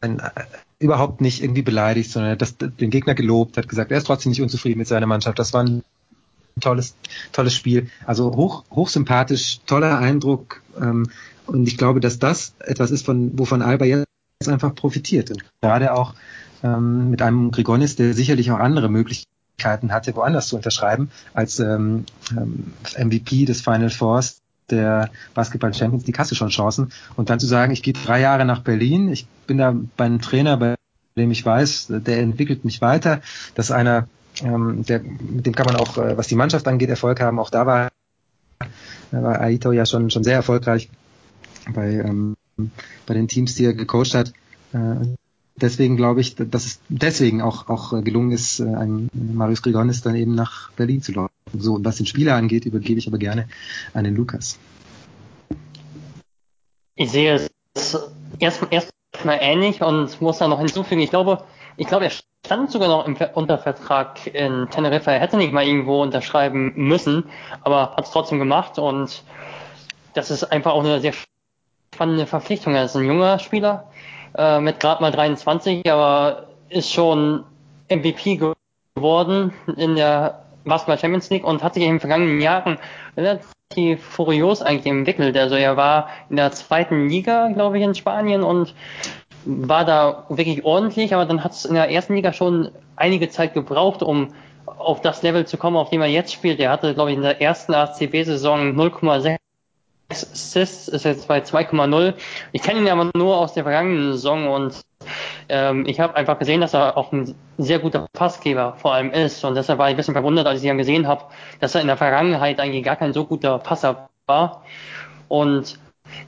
ein, äh, überhaupt nicht irgendwie beleidigt, sondern er hat das, den Gegner gelobt, hat gesagt, er ist trotzdem nicht unzufrieden mit seiner Mannschaft. Das war ein tolles, tolles Spiel. Also hoch, hochsympathisch, toller Eindruck. Ähm, und ich glaube, dass das etwas ist, von, wovon Alba jetzt einfach profitiert. Und gerade auch ähm, mit einem Grigonis, der sicherlich auch andere Möglichkeiten hatte, woanders zu unterschreiben, als ähm, MVP ähm, des Final Fours der Basketball Champions hast du schon Chancen. Und dann zu sagen, ich gehe drei Jahre nach Berlin, ich bin da bei einem Trainer, bei dem ich weiß, der entwickelt mich weiter. dass einer, ähm, der, mit dem kann man auch, äh, was die Mannschaft angeht, Erfolg haben. Auch da war, da war Aito ja schon, schon sehr erfolgreich bei, ähm, bei den Teams, die er gecoacht hat. Äh, deswegen glaube ich, dass es deswegen auch, auch gelungen ist, äh, ein Marius Grigonis dann eben nach Berlin zu laufen. So, was den Spieler angeht, übergebe ich aber gerne an den Lukas. Ich sehe es erst, erst ähnlich und muss da noch hinzufügen. Ich glaube, ich glaube, er stand sogar noch im, unter Vertrag in Teneriffa. Er hätte nicht mal irgendwo unterschreiben müssen, aber hat es trotzdem gemacht und das ist einfach auch eine sehr spannende Verpflichtung. Er ist ein junger Spieler äh, mit gerade mal 23, aber ist schon MVP geworden in der Basketball Champions League und hat sich in den vergangenen Jahren relativ furios eigentlich entwickelt. Also er war in der zweiten Liga, glaube ich, in Spanien und war da wirklich ordentlich, aber dann hat es in der ersten Liga schon einige Zeit gebraucht, um auf das Level zu kommen, auf dem er jetzt spielt. Er hatte, glaube ich, in der ersten ACB-Saison 0,6 Assists, ist jetzt bei 2,0. Ich kenne ihn aber nur aus der vergangenen Saison und ähm, ich habe einfach gesehen, dass er auch ein sehr guter Passgeber vor allem ist und deshalb war ich ein bisschen verwundert, als ich ihn gesehen habe, dass er in der Vergangenheit eigentlich gar kein so guter Passer war und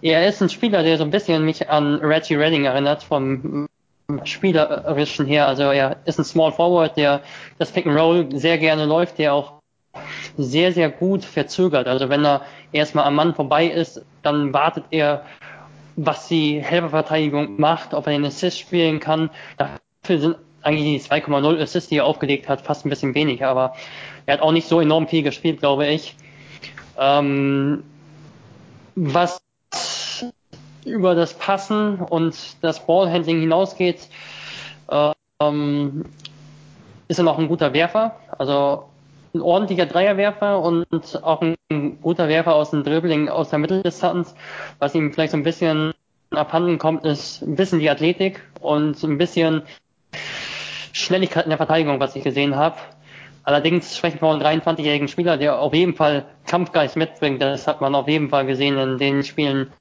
er ist ein Spieler, der so ein bisschen mich an Reggie Redding erinnert vom spielerischen her. Also er ist ein Small Forward, der das Pick and Roll sehr gerne läuft, der auch sehr, sehr gut verzögert. Also wenn er erstmal am Mann vorbei ist, dann wartet er, was die Helferverteidigung macht, ob er den Assist spielen kann. Dafür sind eigentlich die 2,0 Assists, die er aufgelegt hat, fast ein bisschen wenig, aber er hat auch nicht so enorm viel gespielt, glaube ich. Ähm, was über das Passen und das Ballhandling hinausgeht, ähm, ist er noch ein guter Werfer. Also ein ordentlicher Dreierwerfer und auch ein guter Werfer aus dem Dribbling aus der Mitteldistanz. Was ihm vielleicht so ein bisschen abhanden kommt, ist ein bisschen die Athletik und ein bisschen Schnelligkeit in der Verteidigung, was ich gesehen habe. Allerdings sprechen wir von einem 23-jährigen Spieler, der auf jeden Fall Kampfgeist mitbringt. Das hat man auf jeden Fall gesehen in den Spielen,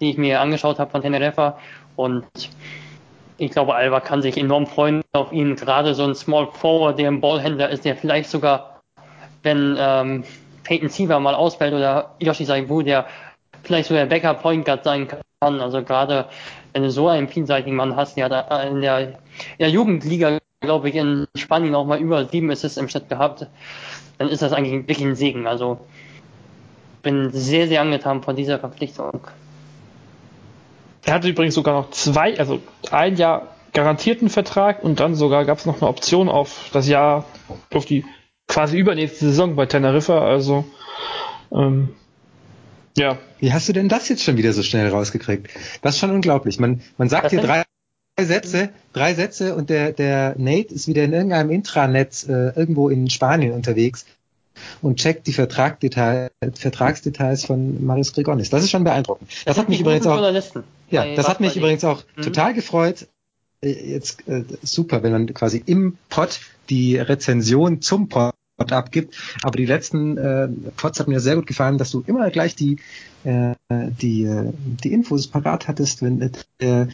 die ich mir angeschaut habe von Teneriffa. Und ich glaube, Alba kann sich enorm freuen auf ihn. Gerade so ein Small Forward, der ein Ballhändler ist, der vielleicht sogar, wenn ähm, Peyton Siever mal ausfällt oder Yoshi Saibu, der vielleicht sogar Backup Point Guard sein kann. Also gerade wenn du so einen vielseitigen Mann hast, der hat in der, in der Jugendliga, glaube ich, in Spanien auch mal über sieben Assists im Schnitt gehabt, dann ist das eigentlich wirklich ein Segen. Also bin sehr, sehr angetan von dieser Verpflichtung. Er hatte übrigens sogar noch zwei, also ein Jahr garantierten Vertrag und dann sogar gab es noch eine Option auf das Jahr, auf die quasi übernächste Saison bei Teneriffa. Also ähm, ja. Wie hast du denn das jetzt schon wieder so schnell rausgekriegt? Das ist schon unglaublich. Man, man sagt hier drei Sätze, drei Sätze und der, der Nate ist wieder in irgendeinem Intranet äh, irgendwo in Spanien unterwegs und checkt die Vertragdetail, Vertragsdetails von Marius Grigonis. Das ist schon beeindruckend. Das, das hat mich übrigens auch, ja, das hat mich übrigens auch mhm. total gefreut. Äh, jetzt äh, super, wenn man quasi im Pod die Rezension zum Pod abgibt. Aber die letzten äh, Pods hat mir sehr gut gefallen, dass du immer gleich die äh, die äh, die Infos parat hattest, wenn äh, äh,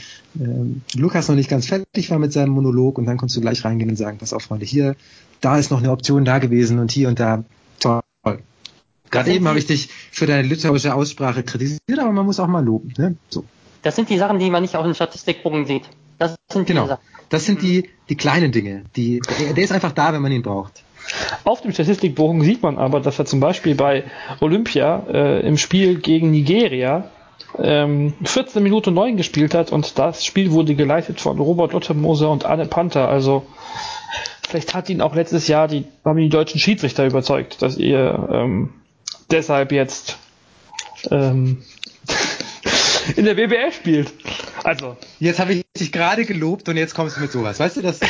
Lukas noch nicht ganz fertig war mit seinem Monolog und dann konntest du gleich reingehen und sagen, pass auf Freunde, hier, da ist noch eine Option da gewesen und hier und da toll. Gerade eben habe ich dich für deine litauische Aussprache kritisiert, aber man muss auch mal loben. Ne? So. Das sind die Sachen, die man nicht auf dem Statistikbogen sieht. Das sind genau. Das sind die, die kleinen Dinge. Die, der, der ist einfach da, wenn man ihn braucht. Auf dem Statistikbogen sieht man aber, dass er zum Beispiel bei Olympia äh, im Spiel gegen Nigeria ähm, 14 Minuten 9 gespielt hat und das Spiel wurde geleitet von Robert Ottermoser und Anne Panther. Also vielleicht hat ihn auch letztes Jahr die, haben die deutschen Schiedsrichter überzeugt, dass ihr ähm, deshalb jetzt ähm, in der BBL spielt. Also. Jetzt habe ich dich gerade gelobt und jetzt kommst du mit sowas. Weißt du, das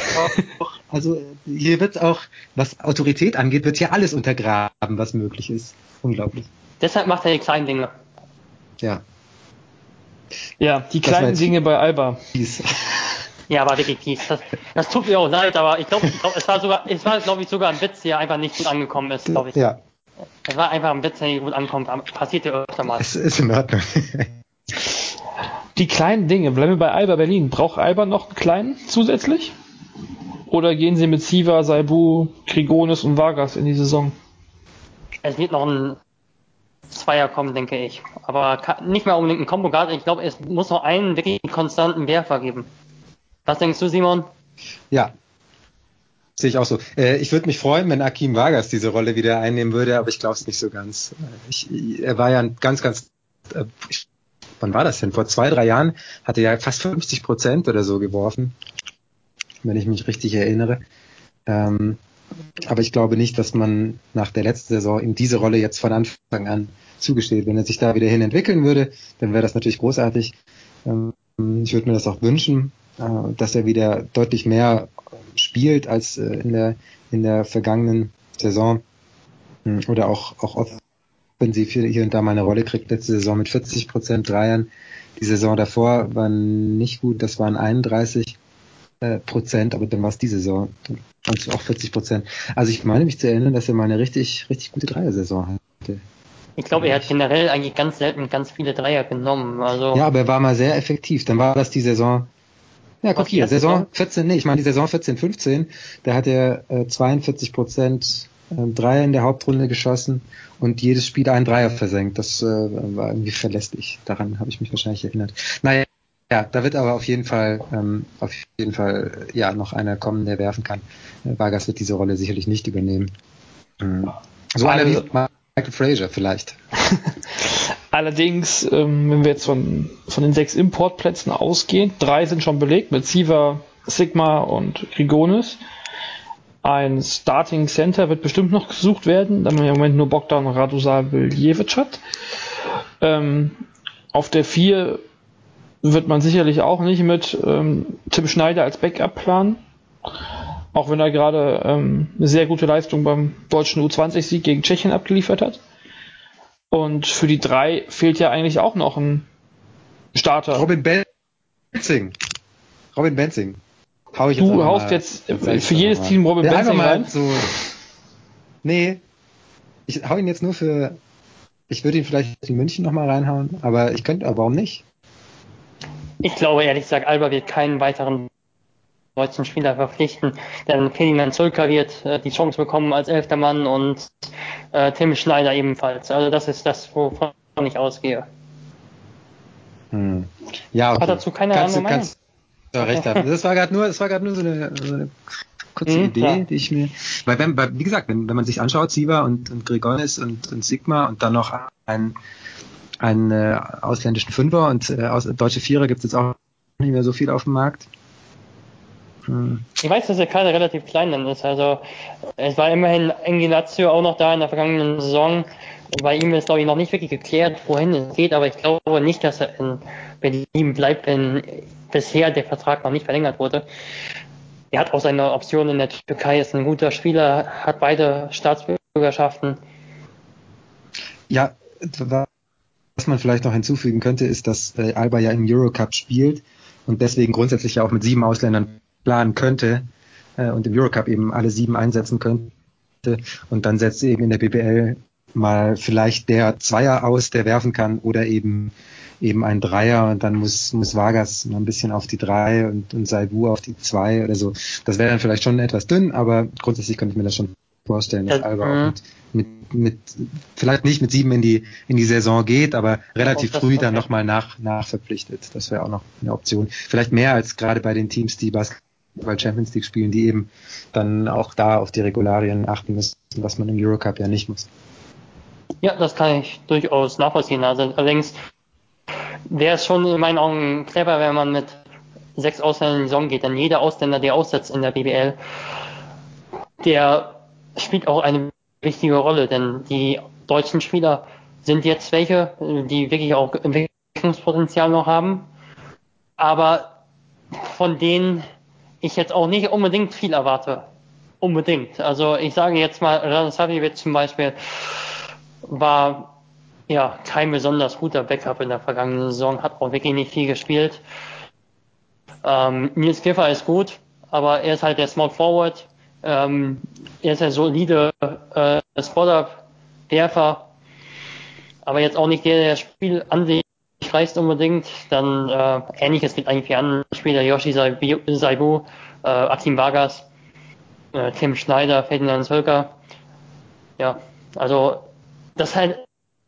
auch, also hier wird auch, was Autorität angeht, wird hier alles untergraben, was möglich ist. Unglaublich. Deshalb macht er die kleinen Dinge. Ja. Ja, die kleinen Dinge bei Alba. Ja, war wirklich fies. Das, das tut mir auch leid, aber ich glaube, glaub, es war sogar, es war, glaube ich, sogar ein Witz, der einfach nicht gut angekommen ist, glaube ich. Ja. Es war einfach ein Witz, der nicht gut ankommt. Passiert ja öfter mal. Es ist in Ordnung. Die kleinen Dinge, bleiben wir bei Alba Berlin. Braucht Alba noch einen kleinen zusätzlich? Oder gehen sie mit Siva, Saibu, Grigonis und Vargas in die Saison? Es wird noch ein Zweier kommen, denke ich. Aber nicht mehr unbedingt ein Combo Guard. Ich glaube, es muss noch einen wirklich konstanten Werfer geben. Was denkst du, Simon? Ja, Sehe ich auch so. Äh, ich würde mich freuen, wenn Akim Vargas diese Rolle wieder einnehmen würde, aber ich glaube es nicht so ganz. Ich, er war ja ein ganz, ganz äh, wann war das denn? Vor zwei, drei Jahren hatte er ja fast 50 Prozent oder so geworfen, wenn ich mich richtig erinnere. Ähm, aber ich glaube nicht, dass man nach der letzten Saison ihm diese Rolle jetzt von Anfang an zugesteht. Wenn er sich da wieder hin entwickeln würde, dann wäre das natürlich großartig. Ähm, ich würde mir das auch wünschen, dass er wieder deutlich mehr spielt als äh, in der in der vergangenen Saison hm, oder auch, auch offensiv hier, hier und da mal eine Rolle kriegt. Letzte Saison mit 40 Prozent Dreiern. Die Saison davor war nicht gut, das waren 31 äh, Prozent, aber dann war es die Saison. Es auch 40 Prozent. Also ich meine mich zu erinnern, dass er mal eine richtig, richtig gute Dreier-Saison hatte. Ich glaube, er hat generell eigentlich ganz selten ganz viele Dreier genommen. Also ja, aber er war mal sehr effektiv. Dann war das die Saison. Ja, guck hier, Saison 14, nee, ich meine die Saison 14, 15, da hat er äh, 42 Prozent äh, Dreier in der Hauptrunde geschossen und jedes Spiel einen Dreier versenkt. Das äh, war irgendwie verlässlich. Daran habe ich mich wahrscheinlich erinnert. Naja, ja, da wird aber auf jeden Fall, ähm, auf jeden Fall, ja, noch einer kommen, der werfen kann. Äh, Vargas wird diese Rolle sicherlich nicht übernehmen. Mhm. So einer wie Michael Fraser vielleicht. Allerdings, ähm, wenn wir jetzt von, von den sechs Importplätzen ausgehen, drei sind schon belegt mit Siva, Sigma und Grigonis. Ein Starting Center wird bestimmt noch gesucht werden, da man im Moment nur Bogdan Radusavljevic hat. Ähm, auf der vier wird man sicherlich auch nicht mit ähm, Tim Schneider als Backup planen. Auch wenn er gerade ähm, eine sehr gute Leistung beim deutschen U20-Sieg gegen Tschechien abgeliefert hat. Und für die drei fehlt ja eigentlich auch noch ein Starter. Robin Benzing. Robin Benzing. Hau ich jetzt du haust jetzt für jedes. Team Robin ja, Benzing rein. So, nee, ich hau ihn jetzt nur für. Ich würde ihn vielleicht in München nochmal reinhauen, aber ich könnte, aber warum nicht? Ich glaube ehrlich gesagt, Alba wird keinen weiteren deutschen Spieler verpflichten, denn Ferdinand Zölker wird äh, die Chance bekommen als elfter Mann und äh, Tim Schneider ebenfalls. Also das ist das, wovon ich ausgehe. Hm. Ja, okay. Hat dazu keine kannst, andere Meinung? du recht haben. Das war gerade nur, das war gerade nur so eine, so eine kurze hm, Idee, klar. die ich mir, weil wenn, wie gesagt, wenn, wenn man sich anschaut, Siva und, und Grigonis und, und Sigma und dann noch ein, einen äh, ausländischen Fünfer und äh, aus, deutsche Vierer gibt es jetzt auch nicht mehr so viel auf dem Markt. Ich weiß, dass der Kader relativ klein dann ist. Also es war immerhin Enginazio auch noch da in der vergangenen Saison. Bei ihm ist, glaube ich, noch nicht wirklich geklärt, wohin es geht, aber ich glaube nicht, dass er in Berlin bleibt, wenn bisher der Vertrag noch nicht verlängert wurde. Er hat auch seine Option in der Türkei, ist ein guter Spieler, hat beide Staatsbürgerschaften. Ja, was man vielleicht noch hinzufügen könnte, ist, dass äh, Alba ja im Eurocup spielt und deswegen grundsätzlich ja auch mit sieben Ausländern planen könnte äh, und im Eurocup eben alle sieben einsetzen könnte. Und dann setzt eben in der BBL mal vielleicht der Zweier aus, der werfen kann, oder eben eben ein Dreier und dann muss, muss Vargas mal ein bisschen auf die drei und, und Saibu auf die zwei oder so. Das wäre dann vielleicht schon etwas dünn, aber grundsätzlich könnte ich mir das schon vorstellen, dass Alba auch mit, mit, mit vielleicht nicht mit sieben in die in die Saison geht, aber relativ früh dann nochmal nach nachverpflichtet. Das wäre auch noch eine Option. Vielleicht mehr als gerade bei den Teams, die Basketball weil Champions League spielen, die eben dann auch da auf die Regularien achten müssen, was man im Eurocup ja nicht muss. Ja, das kann ich durchaus nachvollziehen. Also allerdings wäre es schon in meinen Augen clever, wenn man mit sechs Ausländern in die Saison geht, denn jeder Ausländer, der aussetzt in der BBL, der spielt auch eine wichtige Rolle, denn die deutschen Spieler sind jetzt welche, die wirklich auch Entwicklungspotenzial noch haben, aber von denen ich jetzt auch nicht unbedingt viel erwarte. Unbedingt. Also ich sage jetzt mal, Radosavljevic zum Beispiel war ja kein besonders guter Backup in der vergangenen Saison, hat auch wirklich nicht viel gespielt. Ähm, Nils Kiffer ist gut, aber er ist halt der Small Forward. Ähm, er ist der solide äh, Spot-Up-Werfer, aber jetzt auch nicht der, der Spiel an sich reißt unbedingt, dann äh, ähnliches gilt eigentlich für andere Spieler, Yoshi Saibu, äh, Akim Vargas, äh, Tim Schneider, Ferdinand Zölker. Ja, also das halt,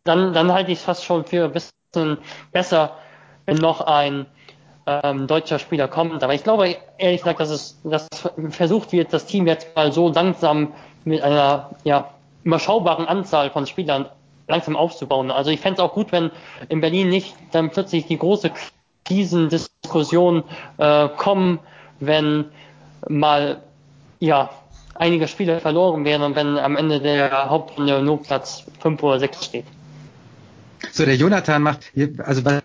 dann, dann halte ich es fast schon für ein bisschen besser, wenn noch ein ähm, deutscher Spieler kommt. Aber ich glaube ehrlich gesagt, dass es dass versucht wird, das Team jetzt mal so langsam mit einer ja, überschaubaren Anzahl von Spielern langsam aufzubauen. Also ich fände es auch gut, wenn in Berlin nicht dann plötzlich die große Krisendiskussion äh, kommen, wenn mal ja einige Spiele verloren werden und wenn am Ende der Hauptrunde nur Platz 5 oder 6 steht. So, der Jonathan macht, also was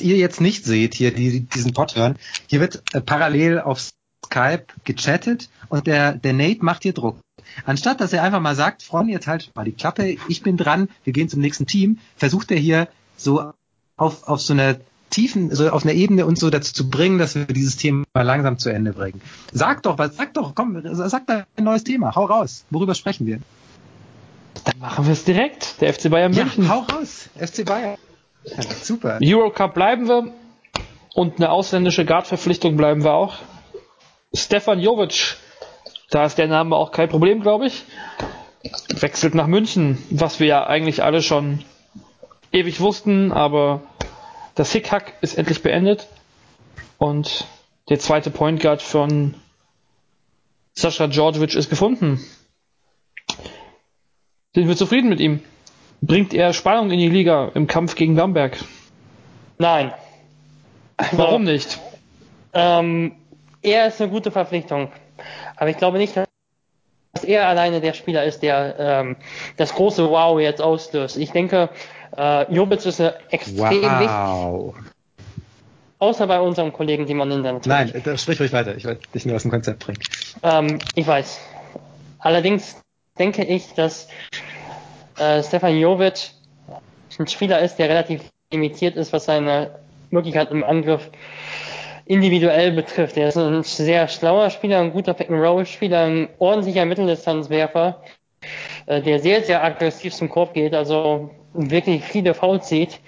ihr jetzt nicht seht, hier die, diesen Pod hören, hier wird äh, parallel auf Skype gechattet und der, der Nate macht dir Druck. Anstatt dass er einfach mal sagt, Freunde, jetzt halt mal die Klappe, ich bin dran, wir gehen zum nächsten Team, versucht er hier so auf, auf so einer tiefen, so auf einer Ebene uns so dazu zu bringen, dass wir dieses Thema langsam zu Ende bringen. Sag doch was, sag doch, komm, sag da ein neues Thema, hau raus. Worüber sprechen wir? Dann machen wir es direkt. Der FC Bayern München. Ja, hau raus. FC Bayern. Ja, super. Eurocup bleiben wir und eine ausländische Guard-Verpflichtung bleiben wir auch. Stefan Jovic, da ist der Name auch kein Problem, glaube ich. Wechselt nach München, was wir ja eigentlich alle schon ewig wussten, aber das Hickhack ist endlich beendet. Und der zweite Point Guard von Sascha Djordjevic ist gefunden. Sind wir zufrieden mit ihm? Bringt er Spannung in die Liga im Kampf gegen Bamberg? Nein. Warum nicht? Ähm, er ist eine gute Verpflichtung. Aber ich glaube nicht, dass er alleine der Spieler ist, der ähm, das große Wow jetzt auslöst. Ich denke, äh, Jovic ist eine extrem wow. wichtig. Außer bei unserem Kollegen Simon Linder natürlich. Nein, sprich ruhig weiter. Ich wollte dich nur aus dem Konzept bringen. Ähm, ich weiß. Allerdings denke ich, dass äh, Stefan Jovic ein Spieler ist, der relativ limitiert ist, was seine Möglichkeit im Angriff individuell betrifft. Er ist ein sehr schlauer Spieler, ein guter Pick-and-Roll-Spieler, ein ordentlicher Mitteldistanzwerfer, äh, der sehr, sehr aggressiv zum Korb geht, also wirklich viele Fouls zieht.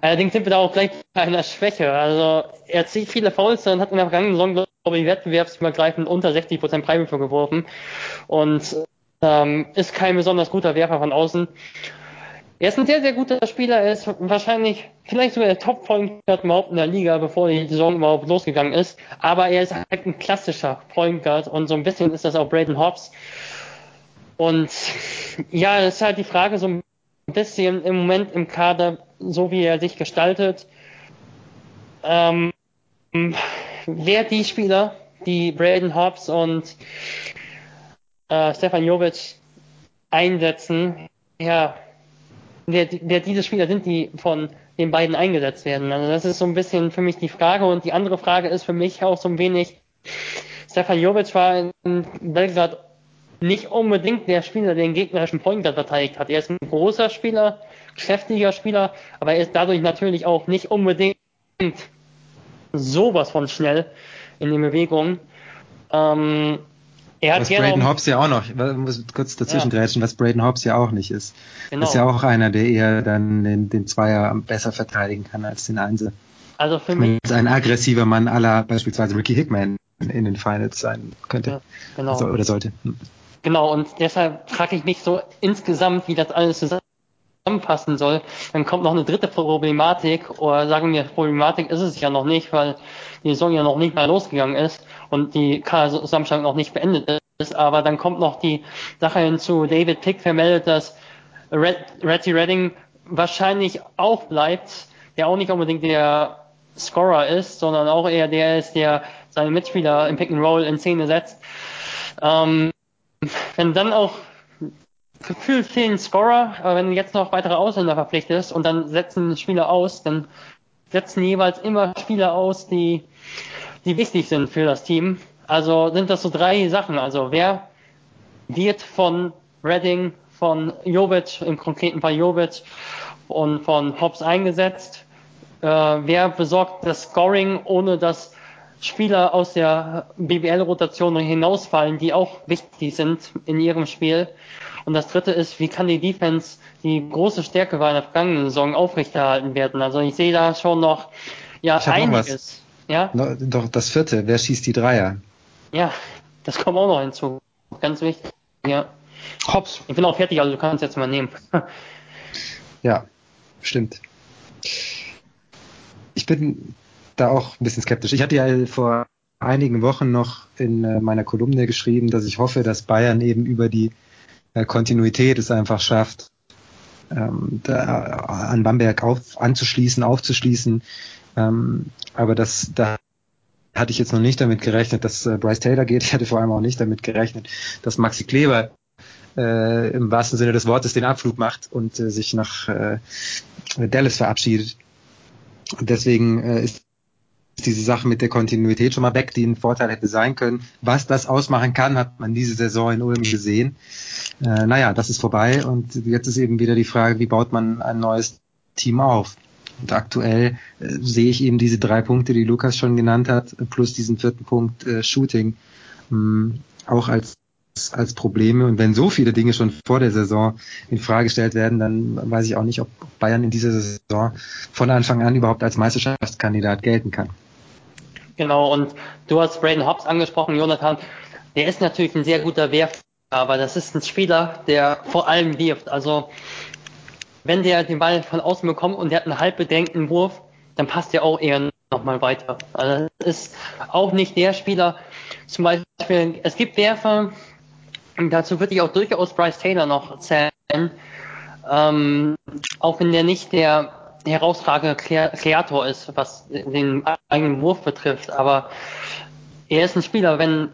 Allerdings sind wir da auch gleich bei einer Schwäche. Also er zieht viele Fouls und hat in der vergangenen Saison, glaube ich, wettbewerbsübergreifend unter 60% Freiwürfe geworfen und ähm, ist kein besonders guter Werfer von außen. Er ist ein sehr, sehr guter Spieler. Er ist wahrscheinlich vielleicht sogar der Top-Point Guard überhaupt in der Liga, bevor die Saison überhaupt losgegangen ist. Aber er ist halt ein klassischer Point Guard und so ein bisschen ist das auch Braden Hobbs. Und ja, es ist halt die Frage so ein bisschen im Moment im Kader, so wie er sich gestaltet. Ähm, wer die Spieler, die Braden Hobbs und äh, Stefan Jovic einsetzen, ja, wer, wer diese Spieler sind, die von den beiden eingesetzt werden. Also das ist so ein bisschen für mich die Frage und die andere Frage ist für mich auch so ein wenig, Stefan Jovic war in Belgrad nicht unbedingt der Spieler, der den gegnerischen Point Guard verteidigt hat. Er ist ein großer Spieler, kräftiger Spieler, aber er ist dadurch natürlich auch nicht unbedingt sowas von schnell in den Bewegungen. Ähm, er hat was Braden Hobbs ja auch noch, ich muss kurz dazwischen ja. grätschen, was Braden Hobbs ja auch nicht ist. Genau. Ist ja auch einer, der eher dann den, den Zweier besser verteidigen kann als den Einzel. Also für mich. Ist ein aggressiver Mann aller beispielsweise Ricky Hickman in den Finals sein könnte. Ja, genau. Also, oder sollte. Hm. Genau, und deshalb frage ich mich so insgesamt, wie das alles zusammenpassen soll. Dann kommt noch eine dritte Problematik, oder sagen wir, Problematik ist es ja noch nicht, weil die Saison ja noch nicht mal losgegangen ist und die Kader-Zusammenstellung noch nicht beendet ist. Aber dann kommt noch die Sache hinzu. David Pick vermeldet, dass Red, Redding wahrscheinlich auch bleibt, der auch nicht unbedingt der Scorer ist, sondern auch eher der ist, der seine Mitspieler im Pick and Roll in Szene setzt. Ähm, wenn dann auch gefühlt fehlen Scorer, aber wenn jetzt noch weitere Ausländer verpflichtest und dann setzen Spieler aus, dann setzen jeweils immer Spieler aus, die die wichtig sind für das Team. Also sind das so drei Sachen. Also wer wird von Redding, von Jovic, im konkreten Fall Jovic und von Hobbs eingesetzt? Äh, wer besorgt das Scoring, ohne dass Spieler aus der BBL-Rotation hinausfallen, die auch wichtig sind in ihrem Spiel? Und das dritte ist, wie kann die Defense, die große Stärke war in der vergangenen Saison, aufrechterhalten werden? Also ich sehe da schon noch ja einiges. Ja? No, doch das vierte, wer schießt die Dreier? Ja, das kommt auch noch hinzu. Ganz wichtig. Ja. Hops. Ich bin auch fertig, also du kannst jetzt mal nehmen. ja, stimmt. Ich bin da auch ein bisschen skeptisch. Ich hatte ja vor einigen Wochen noch in äh, meiner Kolumne geschrieben, dass ich hoffe, dass Bayern eben über die äh, Kontinuität es einfach schafft, ähm, da an Bamberg auf, anzuschließen, aufzuschließen, ähm, aber das, da hatte ich jetzt noch nicht damit gerechnet, dass äh, Bryce Taylor geht. Ich hatte vor allem auch nicht damit gerechnet, dass Maxi Kleber äh, im wahrsten Sinne des Wortes den Abflug macht und äh, sich nach äh, Dallas verabschiedet. Und deswegen äh, ist diese Sache mit der Kontinuität schon mal weg, die ein Vorteil hätte sein können. Was das ausmachen kann, hat man diese Saison in Ulm gesehen. Äh, naja, das ist vorbei und jetzt ist eben wieder die Frage, wie baut man ein neues Team auf? Und aktuell äh, sehe ich eben diese drei Punkte, die Lukas schon genannt hat, plus diesen vierten Punkt äh, Shooting, mh, mm, auch als als Probleme. Und wenn so viele Dinge schon vor der Saison in Frage gestellt werden, dann weiß ich auch nicht, ob Bayern in dieser Saison von Anfang an überhaupt als Meisterschaftskandidat gelten kann. Genau, und du hast Braden Hobbs angesprochen, Jonathan. Der ist natürlich ein sehr guter Werfer, aber das ist ein Spieler, der vor allem wirft. Also, wenn der den Ball von außen bekommt und der hat einen halb bedenkten Wurf, dann passt der auch eher nochmal weiter. Also, das ist auch nicht der Spieler, zum Beispiel, es gibt Werfer, dazu würde ich auch durchaus Bryce Taylor noch zählen, ähm, auch wenn der nicht der herausragende Kreator ist, was den eigenen Wurf betrifft. Aber er ist ein Spieler, wenn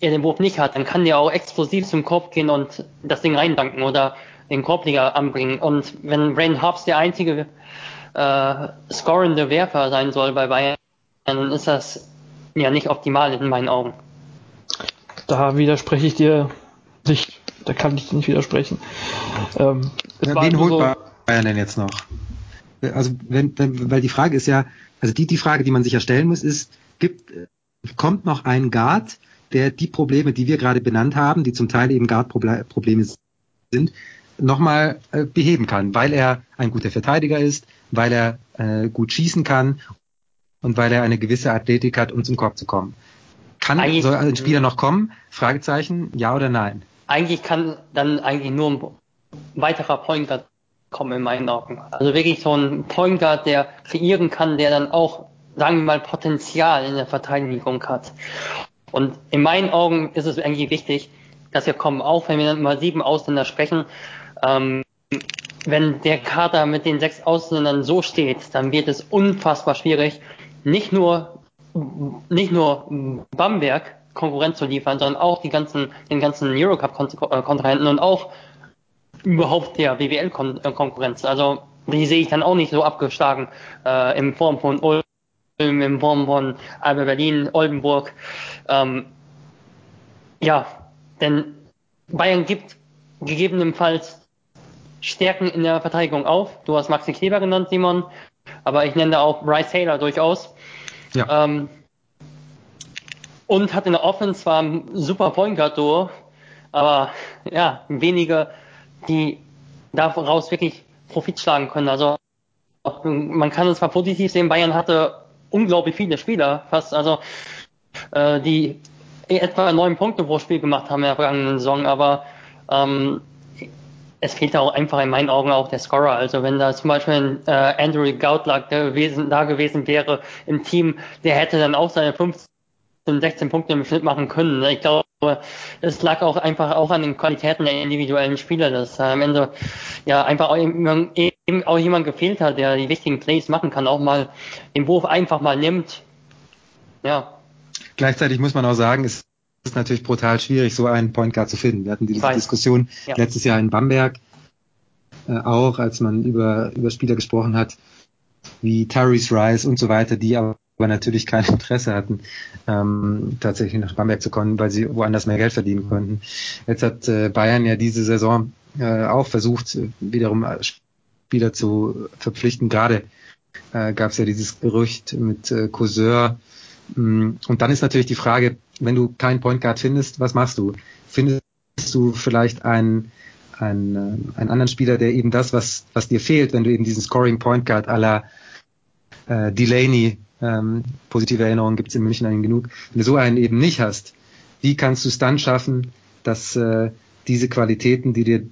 er den Wurf nicht hat, dann kann der auch explosiv zum Korb gehen und das Ding reindanken oder den Korbliga anbringen. Und wenn Brain Hobbs der einzige äh, scorende Werfer sein soll bei Bayern, dann ist das ja nicht optimal in meinen Augen. Da widerspreche ich dir nicht. Da kann ich dir nicht widersprechen. Ähm, ja, wen holt so, Bayern denn jetzt noch? also wenn, wenn, weil die Frage ist ja, also die, die Frage, die man sich ja stellen muss, ist, gibt, kommt noch ein Guard, der die Probleme, die wir gerade benannt haben, die zum Teil eben Guard-Probleme sind, nochmal äh, beheben kann, weil er ein guter Verteidiger ist, weil er äh, gut schießen kann und weil er eine gewisse Athletik hat, um zum Korb zu kommen. Kann eigentlich, soll ein Spieler noch kommen? Fragezeichen, ja oder nein? Eigentlich kann dann eigentlich nur ein weiterer Point Guard kommen in meinen Augen. Also wirklich so ein Point Guard, der kreieren kann, der dann auch, sagen wir mal, Potenzial in der Verteidigung hat. Und in meinen Augen ist es eigentlich wichtig, dass wir kommen, auch wenn wir dann über sieben Ausländer sprechen, ähm, wenn der Kader mit den sechs Ausländern so steht, dann wird es unfassbar schwierig, nicht nur, nicht nur Bamberg Konkurrenz zu liefern, sondern auch die ganzen, den ganzen Eurocup-Kontrahenten und auch überhaupt der BWL-Konkurrenz. Also die sehe ich dann auch nicht so abgeschlagen äh, in Form von Ulm, in Form von Alba Berlin, Oldenburg. Ähm, ja, denn Bayern gibt gegebenenfalls Stärken in der Verteidigung auf. Du hast Maxi Kleber genannt, Simon, aber ich nenne da auch Bryce Taylor durchaus. Ja. Ähm, und hat in der Offense zwar ein super Point Guard Duo, aber ja, wenige die daraus wirklich Profit schlagen können. Also man kann es zwar positiv sehen, Bayern hatte unglaublich viele Spieler, fast also äh, die etwa neun Punkte pro Spiel gemacht haben in der vergangenen Saison, aber ähm, es fehlt auch einfach in meinen Augen auch der Scorer. Also wenn da zum Beispiel ein äh, Andrew Gautlack gewesen, da gewesen wäre im Team, der hätte dann auch seine 15, 16 Punkte im Schnitt machen können. Ich glaube, es lag auch einfach auch an den Qualitäten der individuellen Spieler, dass am Ende ja einfach auch, eben auch jemand gefehlt hat, der die wichtigen Plays machen kann, auch mal den Wurf einfach mal nimmt. Ja. Gleichzeitig muss man auch sagen, es ist natürlich brutal schwierig, so einen Point Guard zu finden. Wir hatten diese Diskussion ja. letztes Jahr in Bamberg äh, auch, als man über, über Spieler gesprochen hat, wie Tyrese Rice und so weiter, die aber natürlich kein Interesse hatten, ähm, tatsächlich nach Bamberg zu kommen, weil sie woanders mehr Geld verdienen konnten. Jetzt hat äh, Bayern ja diese Saison äh, auch versucht, wiederum Spieler zu verpflichten. Gerade äh, gab es ja dieses Gerücht mit äh, Courseur. Mm, und dann ist natürlich die Frage, wenn du keinen Point Guard findest, was machst du? Findest du vielleicht einen, einen, äh, einen anderen Spieler, der eben das, was, was dir fehlt, wenn du eben diesen Scoring Point Guard la äh, Delaney ähm, positive Erinnerungen gibt es in München einen genug. Wenn du so einen eben nicht hast, wie kannst du es dann schaffen, dass äh, diese Qualitäten, die dir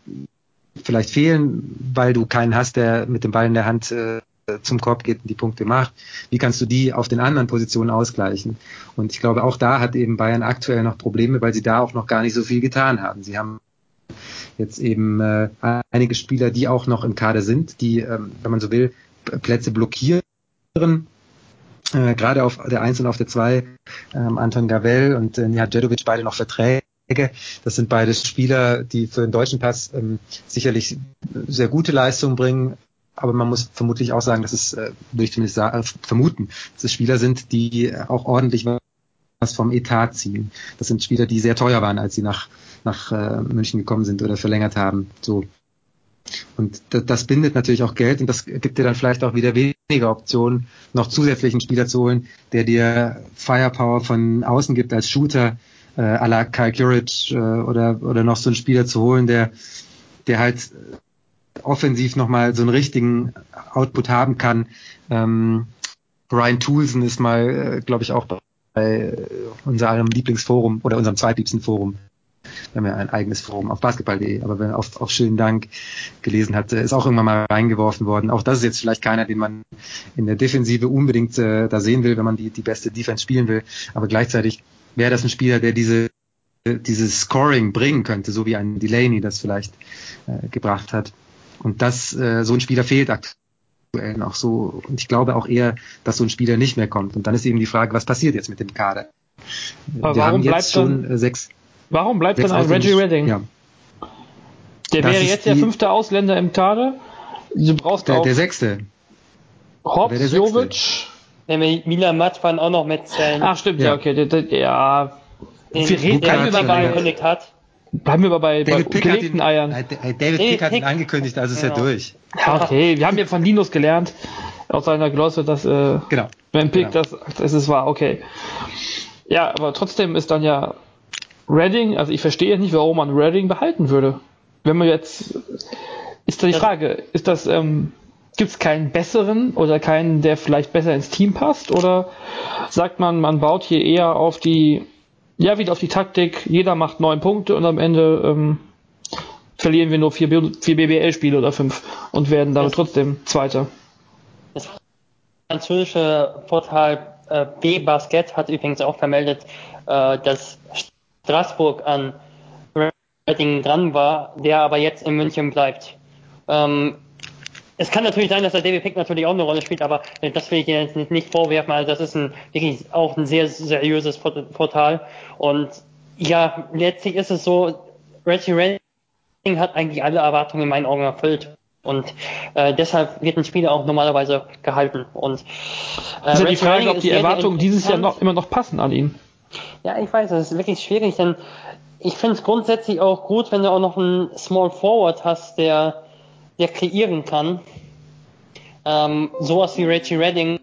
vielleicht fehlen, weil du keinen hast, der mit dem Ball in der Hand äh, zum Korb geht und die Punkte macht, wie kannst du die auf den anderen Positionen ausgleichen? Und ich glaube, auch da hat eben Bayern aktuell noch Probleme, weil sie da auch noch gar nicht so viel getan haben. Sie haben jetzt eben äh, einige Spieler, die auch noch im Kader sind, die, ähm, wenn man so will, Plätze blockieren äh, gerade auf der 1 und auf der 2, ähm, Anton Gavel und äh, Nihat Djedovic beide noch Verträge. Das sind beide Spieler, die für den deutschen Pass ähm, sicherlich sehr gute Leistungen bringen, aber man muss vermutlich auch sagen, dass es, äh, würde ich zumindest sagen, äh, vermuten, dass es Spieler sind, die auch ordentlich was vom Etat ziehen. Das sind Spieler, die sehr teuer waren, als sie nach, nach äh, München gekommen sind oder verlängert haben. So. Und das, das bindet natürlich auch Geld und das gibt dir dann vielleicht auch wieder weniger Optionen, noch zusätzlichen Spieler zu holen, der dir Firepower von außen gibt als Shooter, äh, à la Kyle Curridge äh, oder, oder noch so einen Spieler zu holen, der, der halt offensiv nochmal so einen richtigen Output haben kann. Ähm, Brian Toulson ist mal, äh, glaube ich, auch bei unserem Lieblingsforum oder unserem zweitliebsten Forum. Wir haben ja ein eigenes Forum auf basketball.de, aber wenn auf, auf schönen Dank gelesen hat, ist auch irgendwann mal reingeworfen worden. Auch das ist jetzt vielleicht keiner, den man in der Defensive unbedingt äh, da sehen will, wenn man die, die beste Defense spielen will. Aber gleichzeitig wäre das ein Spieler, der diese dieses Scoring bringen könnte, so wie ein Delaney das vielleicht äh, gebracht hat. Und das, äh, so ein Spieler fehlt aktuell noch so. Und ich glaube auch eher, dass so ein Spieler nicht mehr kommt. Und dann ist eben die Frage, was passiert jetzt mit dem Kader? Aber Wir warum bleibt schon dann, äh, sechs. Warum bleibt sechs dann ein Reggie Redding? Ja. Der das wäre jetzt der fünfte Ausländer im Kader. Du brauchst der, auch der sechste. Hobbs, Jovic. Wenn wir Milan Matwan auch noch mitzählen. Ach stimmt, ja, ja okay. Der, der, ja, den, wir reden der über angekündigt hat. Bleiben wir aber bei, David bei gelegten Eiern. David Pick hat ihn angekündigt, also ist genau. er durch. Ja, okay, wir haben ja von Linus gelernt, aus seiner Glosse, dass äh, genau. wenn Pick genau. das, das ist wahr, okay. Ja, aber trotzdem ist dann ja Redding, also ich verstehe nicht, warum man Redding behalten würde. Wenn man jetzt, ist da die Frage, ist das, ähm, gibt es keinen besseren oder keinen, der vielleicht besser ins Team passt? Oder sagt man, man baut hier eher auf die ja, wieder auf die Taktik. Jeder macht neun Punkte und am Ende ähm, verlieren wir nur vier, vier BBL-Spiele oder fünf und werden damit das, trotzdem Zweiter. Das französische Portal äh, B-Basket hat übrigens auch vermeldet, äh, dass Straßburg an Redding dran war, der aber jetzt in München bleibt. Ähm, es kann natürlich sein, dass der David Pick natürlich auch eine Rolle spielt, aber das will ich dir jetzt nicht vorwerfen. Also das ist ein, wirklich auch ein sehr seriöses Portal. Und ja, letztlich ist es so, Reggie Redding hat eigentlich alle Erwartungen in meinen Augen erfüllt. Und äh, deshalb wird ein Spieler auch normalerweise gehalten. Und äh, ist ja die Frage, ob die Erwartungen dieses Jahr noch immer noch passen an ihn. Ja, ich weiß, das ist wirklich schwierig, denn ich finde es grundsätzlich auch gut, wenn du auch noch einen Small Forward hast, der der kreieren kann. Ähm, sowas wie Reggie Redding,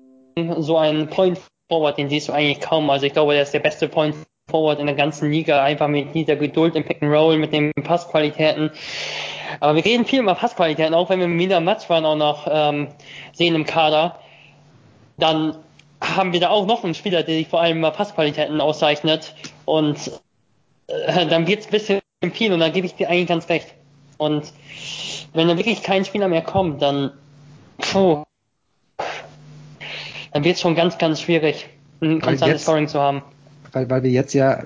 so ein Point Forward, den siehst du eigentlich kaum. Also ich glaube, der ist der beste Point Forward in der ganzen Liga, einfach mit dieser Geduld im Pick and Roll, mit den Passqualitäten. Aber wir reden viel über Passqualitäten, auch wenn wir Mina Matzwan auch noch ähm, sehen im Kader, dann haben wir da auch noch einen Spieler, der sich vor allem über Passqualitäten auszeichnet. Und äh, dann wird es ein bisschen viel und da gebe ich dir eigentlich ganz recht. Und wenn da wirklich kein Spieler mehr kommt, dann, puh, dann wird es schon ganz, ganz schwierig, ein konstantes Scoring zu haben. Weil, weil wir jetzt ja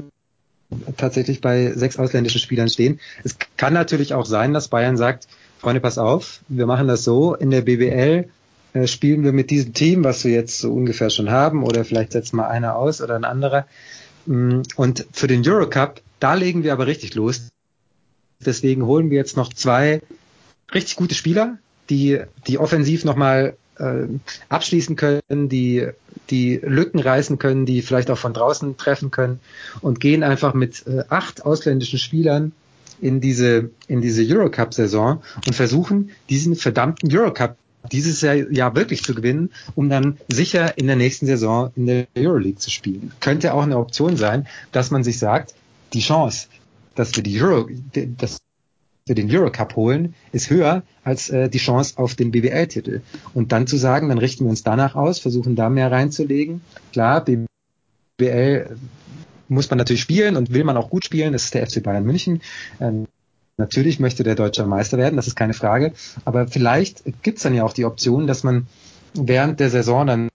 tatsächlich bei sechs ausländischen Spielern stehen. Es kann natürlich auch sein, dass Bayern sagt, Freunde, pass auf, wir machen das so, in der BBL äh, spielen wir mit diesem Team, was wir jetzt so ungefähr schon haben, oder vielleicht setzt mal einer aus oder ein anderer. Mm, und für den Eurocup, da legen wir aber richtig los. Deswegen holen wir jetzt noch zwei richtig gute Spieler, die, die offensiv nochmal äh, abschließen können, die, die Lücken reißen können, die vielleicht auch von draußen treffen können und gehen einfach mit äh, acht ausländischen Spielern in diese, in diese Eurocup-Saison und versuchen, diesen verdammten Eurocup dieses Jahr, Jahr wirklich zu gewinnen, um dann sicher in der nächsten Saison in der Euroleague zu spielen. Könnte auch eine Option sein, dass man sich sagt, die Chance, dass wir die Euro, dass wir den Eurocup holen, ist höher als äh, die Chance auf den BWL-Titel. Und dann zu sagen, dann richten wir uns danach aus, versuchen da mehr reinzulegen. Klar, BWL muss man natürlich spielen und will man auch gut spielen. Das ist der FC Bayern München. Ähm, natürlich möchte der deutsche Meister werden, das ist keine Frage. Aber vielleicht gibt's dann ja auch die Option, dass man während der Saison dann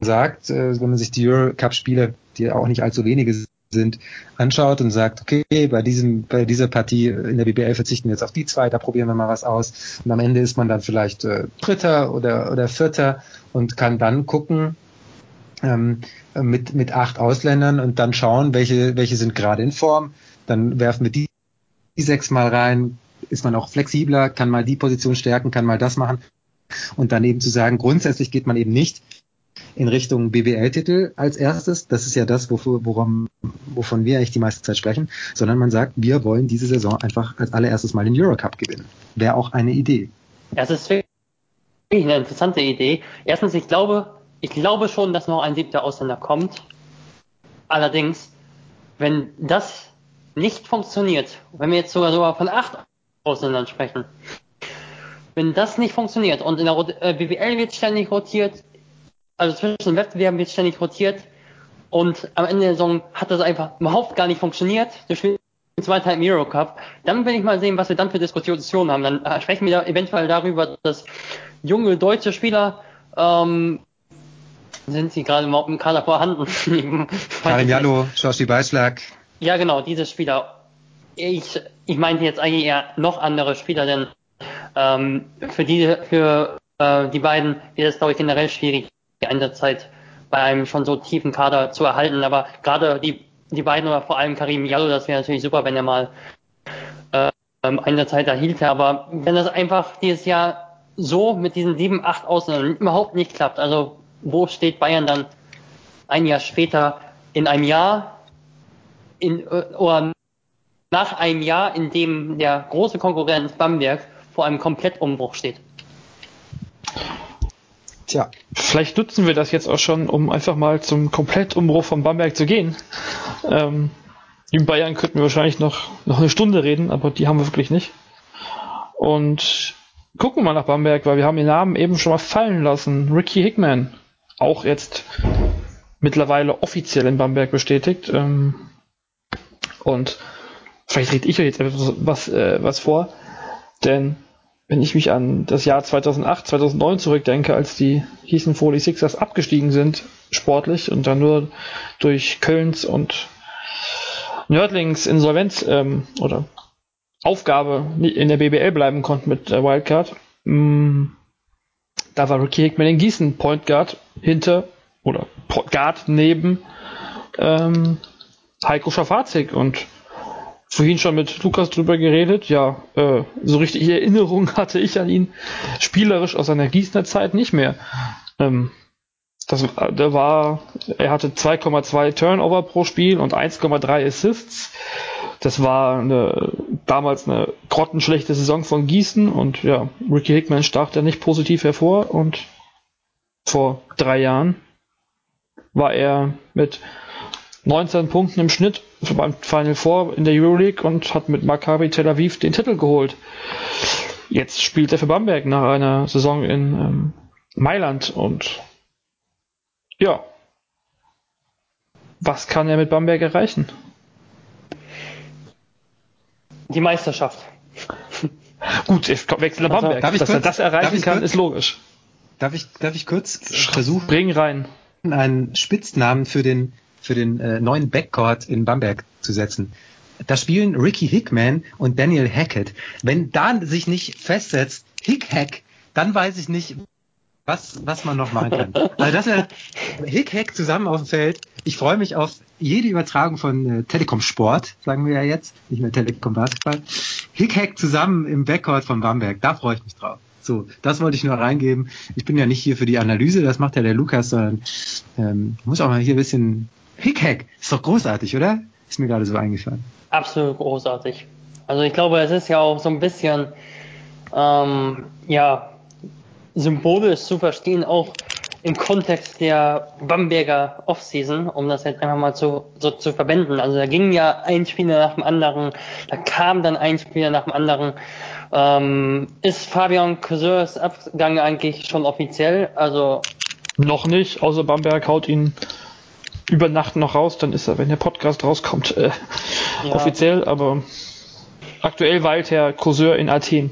sagt, äh, wenn man sich die Eurocup-Spiele, die auch nicht allzu wenige sind, anschaut und sagt, okay, bei diesem, bei dieser Partie in der BBL verzichten wir jetzt auf die zwei, da probieren wir mal was aus. Und am Ende ist man dann vielleicht äh, Dritter oder, oder Vierter und kann dann gucken, ähm, mit, mit acht Ausländern und dann schauen, welche, welche sind gerade in Form. Dann werfen wir die, die sechs mal rein, ist man auch flexibler, kann mal die Position stärken, kann mal das machen. und dann eben zu sagen, grundsätzlich geht man eben nicht in Richtung BBL-Titel als erstes. Das ist ja das, wofür, worum, wovon wir eigentlich die meiste Zeit sprechen, sondern man sagt, wir wollen diese Saison einfach als allererstes mal den Eurocup gewinnen. Wäre auch eine Idee. Ja, es ist wirklich eine interessante Idee. Erstens, ich glaube, ich glaube schon, dass noch ein siebter Ausländer kommt. Allerdings, wenn das nicht funktioniert, wenn wir jetzt sogar sogar von acht Ausländern sprechen, wenn das nicht funktioniert und in der äh, BWL wird ständig rotiert, also zwischen den Wettbewerben wird ständig rotiert und am Ende der Saison hat das einfach überhaupt gar nicht funktioniert. Du spielst weiter im Eurocup. Dann will ich mal sehen, was wir dann für Diskussionen haben. Dann äh, sprechen wir da eventuell darüber, dass junge deutsche Spieler ähm, sind sie gerade überhaupt im Kader vorhanden? Karim Jallo, Joshi Beischlag. Ja, genau, diese Spieler. Ich, ich meinte jetzt eigentlich eher noch andere Spieler, denn ähm, für die, für äh, die beiden wird es, glaube ich, generell schwierig, die Einsatzzeit bei einem schon so tiefen Kader zu erhalten. Aber gerade die, die beiden oder vor allem Karim Jallo, das wäre natürlich super, wenn er mal äh, Einsatzzeit erhielte. Aber wenn das einfach dieses Jahr so mit diesen sieben, acht Ausländern überhaupt nicht klappt, also wo steht Bayern dann ein Jahr später in einem Jahr in, äh, oder nach einem Jahr, in dem der große Konkurrent Bamberg vor einem Komplettumbruch steht. Tja, vielleicht nutzen wir das jetzt auch schon, um einfach mal zum Komplettumbruch von Bamberg zu gehen. Ähm, in Bayern könnten wir wahrscheinlich noch, noch eine Stunde reden, aber die haben wir wirklich nicht. Und gucken wir mal nach Bamberg, weil wir haben den Namen eben schon mal fallen lassen. Ricky Hickman auch jetzt mittlerweile offiziell in Bamberg bestätigt. Ähm, und vielleicht rede ich euch jetzt etwas was, äh, was vor, denn wenn ich mich an das Jahr 2008, 2009 zurückdenke, als die hießen Foley Sixers abgestiegen sind, sportlich, und dann nur durch Kölns und Nördlings Insolvenz ähm, oder Aufgabe in der BBL bleiben konnten mit der Wildcard, mm, da war Ricky Hickman in Gießen Point Guard hinter oder Guard neben ähm, Heiko Schafazik und vorhin schon mit Lukas drüber geredet. Ja, äh, so richtig Erinnerung hatte ich an ihn spielerisch aus seiner Gießener Zeit nicht mehr. Ähm, das, der war, er hatte 2,2 Turnover pro Spiel und 1,3 Assists. Das war eine, damals eine grottenschlechte Saison von Gießen und ja, Ricky Hickman stach da nicht positiv hervor und vor drei Jahren war er mit 19 Punkten im Schnitt beim Final Four in der Euroleague und hat mit Maccabi Tel Aviv den Titel geholt. Jetzt spielt er für Bamberg nach einer Saison in ähm, Mailand und ja, was kann er mit Bamberg erreichen? Die Meisterschaft. Gut, ich wechsle nach also, Bamberg. Also, Dass kurz, er das erreichen kann, kurz, ist logisch. Darf ich, darf ich kurz versuchen, Bring rein. einen Spitznamen für den, für den äh, neuen Backcourt in Bamberg zu setzen? Da spielen Ricky Hickman und Daniel Hackett. Wenn da sich nicht festsetzt, Hick Hack, dann weiß ich nicht, was, was man noch machen kann. Also das ist Hick Hack zusammen auf dem Feld. Ich freue mich auf jede Übertragung von äh, Telekom Sport, sagen wir ja jetzt, nicht mehr Telekom Basketball. Hick Hack zusammen im Backcourt von Bamberg, da freue ich mich drauf. So, das wollte ich nur reingeben. Ich bin ja nicht hier für die Analyse, das macht ja der Lukas, sondern ähm, muss auch mal hier ein bisschen Hick Hack. Ist doch großartig, oder? Ist mir gerade so eingefallen. Absolut großartig. Also ich glaube, es ist ja auch so ein bisschen ähm, ja symbolisch zu verstehen, auch im Kontext der Bamberger Offseason, um das jetzt einfach mal zu, so zu verbinden. Also da ging ja ein Spieler nach dem anderen, da kam dann ein Spieler nach dem anderen. Ähm, ist Fabian Couseurs Abgang eigentlich schon offiziell? Also noch nicht, außer Bamberg haut ihn über Nacht noch raus, dann ist er, wenn der Podcast rauskommt, äh, ja. offiziell, aber aktuell weilt Herr Courseur in Athen.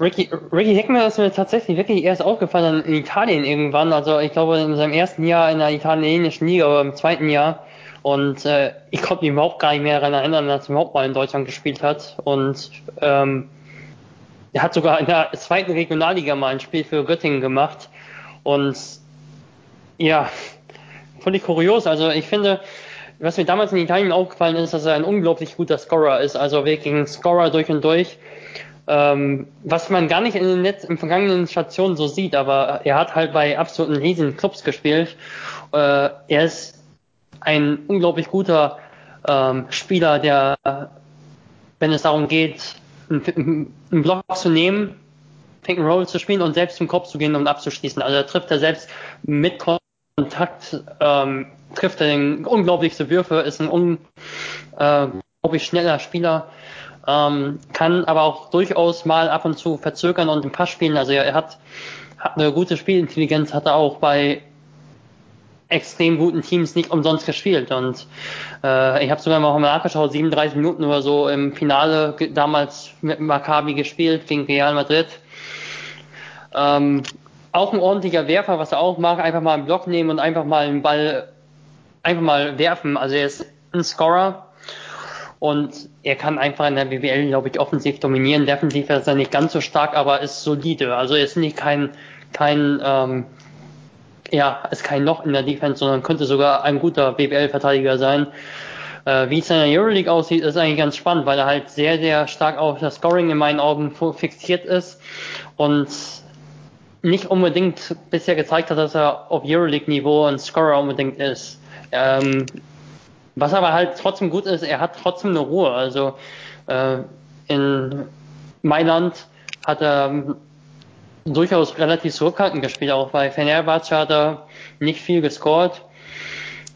Ricky, Ricky Hickman ist mir tatsächlich wirklich erst aufgefallen in Italien irgendwann. Also ich glaube in seinem ersten Jahr in der italienischen Liga oder im zweiten Jahr. Und äh, ich konnte mich überhaupt gar nicht mehr daran erinnern, dass er überhaupt mal in Deutschland gespielt hat. Und ähm, er hat sogar in der zweiten Regionalliga mal ein Spiel für Göttingen gemacht. Und ja, völlig kurios. Also ich finde, was mir damals in Italien aufgefallen ist, dass er ein unglaublich guter Scorer ist. Also wirklich ein Scorer durch und durch. ähm, was man gar nicht in den Netz, in vergangenen Stationen so sieht, aber er hat halt bei absoluten riesigen Clubs gespielt. Äh, er ist ein unglaublich guter ähm, Spieler, der, wenn es darum geht, einen, einen Block zu nehmen, Pick and Roll zu spielen und selbst zum Kopf zu gehen und abzuschließen. Also er trifft er selbst mit Kontakt, ähm, trifft er den unglaublichste Würfe, ist ein unglaublich schneller Spieler, ähm, kann aber auch durchaus mal ab und zu verzögern und den Pass spielen. Also er, er hat, hat eine gute Spielintelligenz, hat er auch bei extrem guten Teams nicht umsonst gespielt. Und äh, ich habe sogar mal nachgeschaut, 37 Minuten oder so im Finale damals mit Maccabi gespielt gegen Real Madrid. Ähm, auch ein ordentlicher Werfer, was er auch macht, einfach mal einen Block nehmen und einfach mal einen Ball einfach mal werfen. Also er ist ein Scorer und er kann einfach in der BWL, glaube ich, offensiv dominieren. Defensiv ist er nicht ganz so stark, aber ist solide. Also er ist nicht kein, kein ähm, ja, ist kein Loch in der Defense, sondern könnte sogar ein guter BBL-Verteidiger sein. Äh, wie es in der Euroleague aussieht, ist eigentlich ganz spannend, weil er halt sehr, sehr stark auf das Scoring in meinen Augen fixiert ist und nicht unbedingt bisher gezeigt hat, dass er auf Euroleague-Niveau ein Scorer unbedingt ist. Ähm, was aber halt trotzdem gut ist, er hat trotzdem eine Ruhe. Also äh, in Mailand hat er durchaus relativ zurückhaltend gespielt. Auch bei Fenerbahce hat er nicht viel gescored.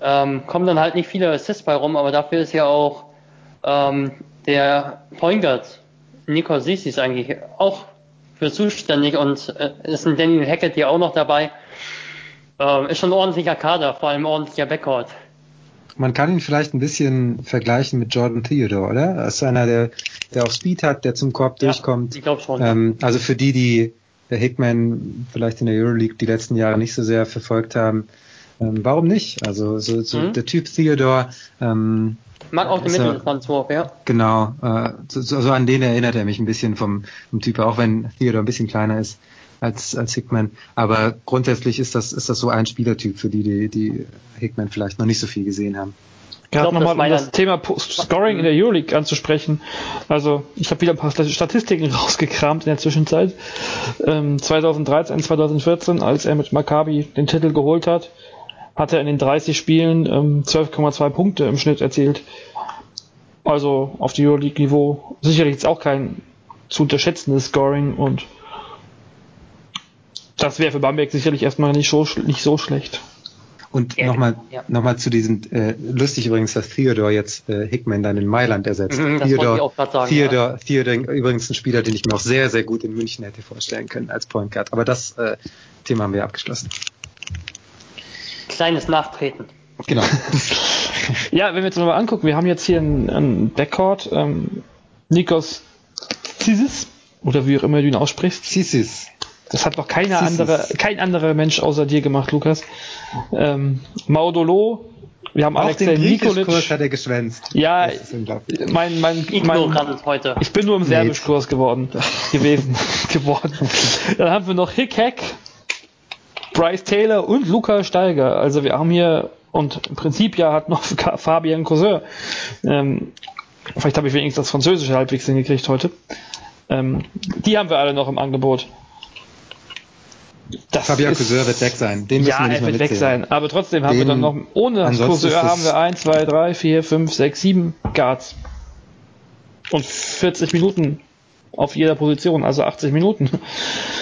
Ähm, kommen dann halt nicht viele Assists bei rum, aber dafür ist ja auch ähm, der Point Guard Nico Sissis eigentlich auch für zuständig und äh, ist ein Daniel Hackett hier auch noch dabei. Ähm, ist schon ein ordentlicher Kader, vor allem ordentlicher Backcourt. Man kann ihn vielleicht ein bisschen vergleichen mit Jordan Theodore, oder? Das ist einer, der, der auch Speed hat, der zum Korb ja, durchkommt. Ich glaube schon. Ähm, also für die, die der Hickman vielleicht in der Euroleague die letzten Jahre nicht so sehr verfolgt haben. Ähm, warum nicht? Also so, so mhm. der Typ Theodore. Ähm, Mag auch den Mitteldistanzwurf, ja. Genau, äh, so, so an den erinnert er mich ein bisschen vom, vom Typ, auch wenn Theodore ein bisschen kleiner ist als, als Hickman. Aber grundsätzlich ist das, ist das so ein Spielertyp, für die, die, die Hickman vielleicht noch nicht so viel gesehen haben. Gerade nochmal um das Thema Scoring in der Euroleague anzusprechen. Also ich habe wieder ein paar Statistiken rausgekramt in der Zwischenzeit. Ähm, 2013, 2014, als er mit Maccabi den Titel geholt hat, hat er in den 30 Spielen ähm, 12,2 Punkte im Schnitt erzielt. Also auf die Euroleague-Niveau sicherlich jetzt auch kein zu unterschätzendes Scoring und das wäre für Bamberg sicherlich erstmal nicht so, nicht so schlecht. Und nochmal ja. noch mal zu diesem, äh, lustig übrigens, dass Theodore jetzt äh, Hickman dann in Mailand ersetzt. Mhm, Theodore, sagen, Theodore, ja. Theodore übrigens ein Spieler, den ich mir auch sehr, sehr gut in München hätte vorstellen können als Point Guard. Aber das äh, Thema haben wir abgeschlossen. Kleines Nachtreten. Genau. ja, wenn wir jetzt mal angucken, wir haben jetzt hier einen, einen Backcourt, ähm, Nikos Zisis, oder wie auch immer du ihn aussprichst. Zisis. Das hat noch keiner andere, kein anderer Mensch außer dir gemacht, Lukas. Ähm, Maudolo, wir haben Auch Alexei den Nikolic. hat er geschwänzt. Ja, mein, mein, mein, heute. Ich bin nur im Serbischkurs geworden, gewesen, geworden. Dann haben wir noch Hick Hack, Bryce Taylor und Luca Steiger. Also wir haben hier, und im Prinzip ja hat noch Fabian Cousin. Ähm, vielleicht habe ich wenigstens das Französische halbwegs hingekriegt heute. Ähm, die haben wir alle noch im Angebot. Das Fabian Cousin wird weg sein. Den ja, er wird weg sein. Aber trotzdem haben Den, wir dann noch, ohne Cousin haben wir 1, 2, 3, 4, 5, 6, 7 Guards. Und 40 Minuten auf jeder Position, also 80 Minuten.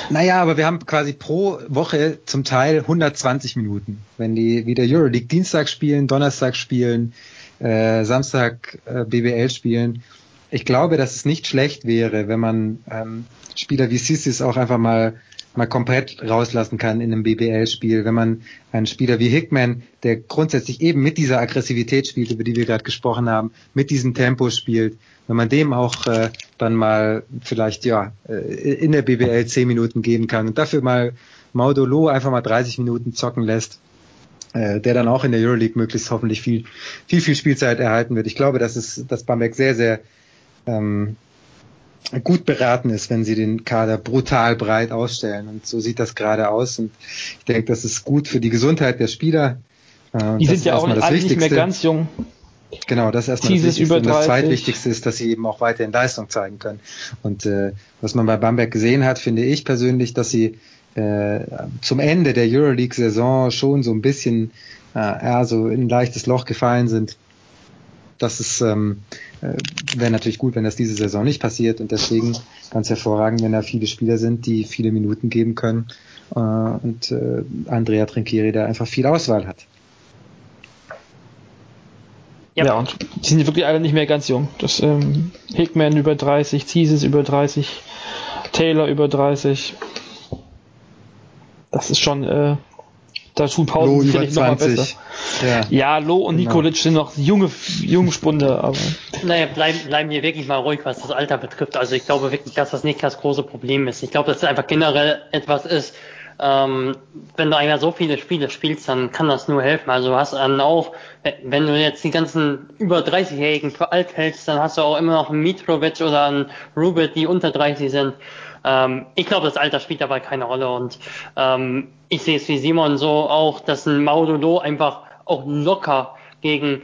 Naja, aber wir haben quasi pro Woche zum Teil 120 Minuten. Wenn die wieder Euroleague Dienstag spielen, Donnerstag spielen, äh, Samstag äh, BBL spielen. Ich glaube, dass es nicht schlecht wäre, wenn man ähm, Spieler wie Sissis auch einfach mal mal komplett rauslassen kann in einem BBL-Spiel, wenn man einen Spieler wie Hickman, der grundsätzlich eben mit dieser Aggressivität spielt, über die wir gerade gesprochen haben, mit diesem Tempo spielt, wenn man dem auch äh, dann mal vielleicht ja äh, in der BBL zehn Minuten geben kann und dafür mal Maudolo einfach mal 30 Minuten zocken lässt, äh, der dann auch in der Euroleague möglichst hoffentlich viel viel viel Spielzeit erhalten wird. Ich glaube, dass es dass Bamberg sehr sehr ähm, gut beraten ist, wenn sie den Kader brutal breit ausstellen. Und so sieht das gerade aus. Und ich denke, das ist gut für die Gesundheit der Spieler. Äh, die sind ja auch alle nicht mehr ganz jung. Genau, das ist erstmal das Wichtigste. Und das Zweitwichtigste ist, dass sie eben auch weiterhin Leistung zeigen können. Und äh, was man bei Bamberg gesehen hat, finde ich persönlich, dass sie äh, zum Ende der Euroleague-Saison schon so ein bisschen äh, ja, so in ein leichtes Loch gefallen sind. Das ist ähm, äh, wäre natürlich gut, wenn das diese Saison nicht passiert und deswegen ganz hervorragend, wenn da viele Spieler sind, die viele Minuten geben können äh, und äh, Andrea Trinkieri da einfach viel Auswahl hat. Ja. ja, und die sind wirklich alle nicht mehr ganz jung. Das ähm, Hickman über 30, Zieses über 30, Taylor über 30. Das ist schon, äh, da tun Pausen sicherlich nochmal besser. Ja, ja Lo und genau. Nikolic sind noch junge, junge Spunde, aber. Naja, bleiben, bleiben wir wirklich mal ruhig, was das Alter betrifft. Also ich glaube wirklich, dass das nicht das große Problem ist. Ich glaube, dass es einfach generell etwas ist, ähm, wenn du einmal so viele Spiele spielst, dann kann das nur helfen. Also hast dann auch, wenn du jetzt die ganzen über 30-Jährigen für alt hältst, dann hast du auch immer noch einen Mitrovic oder einen Rubit, die unter 30 sind. Ähm, ich glaube, das Alter spielt dabei keine Rolle und ähm, ich sehe es wie Simon so auch, dass ein Maudolo einfach auch locker gegen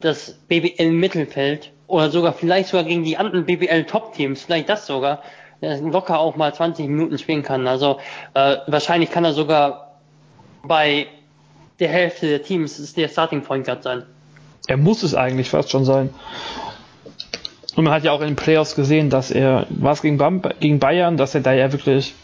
das BBL-Mittelfeld oder sogar vielleicht sogar gegen die anderen BBL-Top-Teams, vielleicht das sogar, locker auch mal 20 Minuten spielen kann. Also äh, wahrscheinlich kann er sogar bei der Hälfte der Teams der Starting Point Guard sein. Er muss es eigentlich fast schon sein. Und man hat ja auch in den Playoffs gesehen, dass er, was gegen, gegen Bayern, dass er da ja wirklich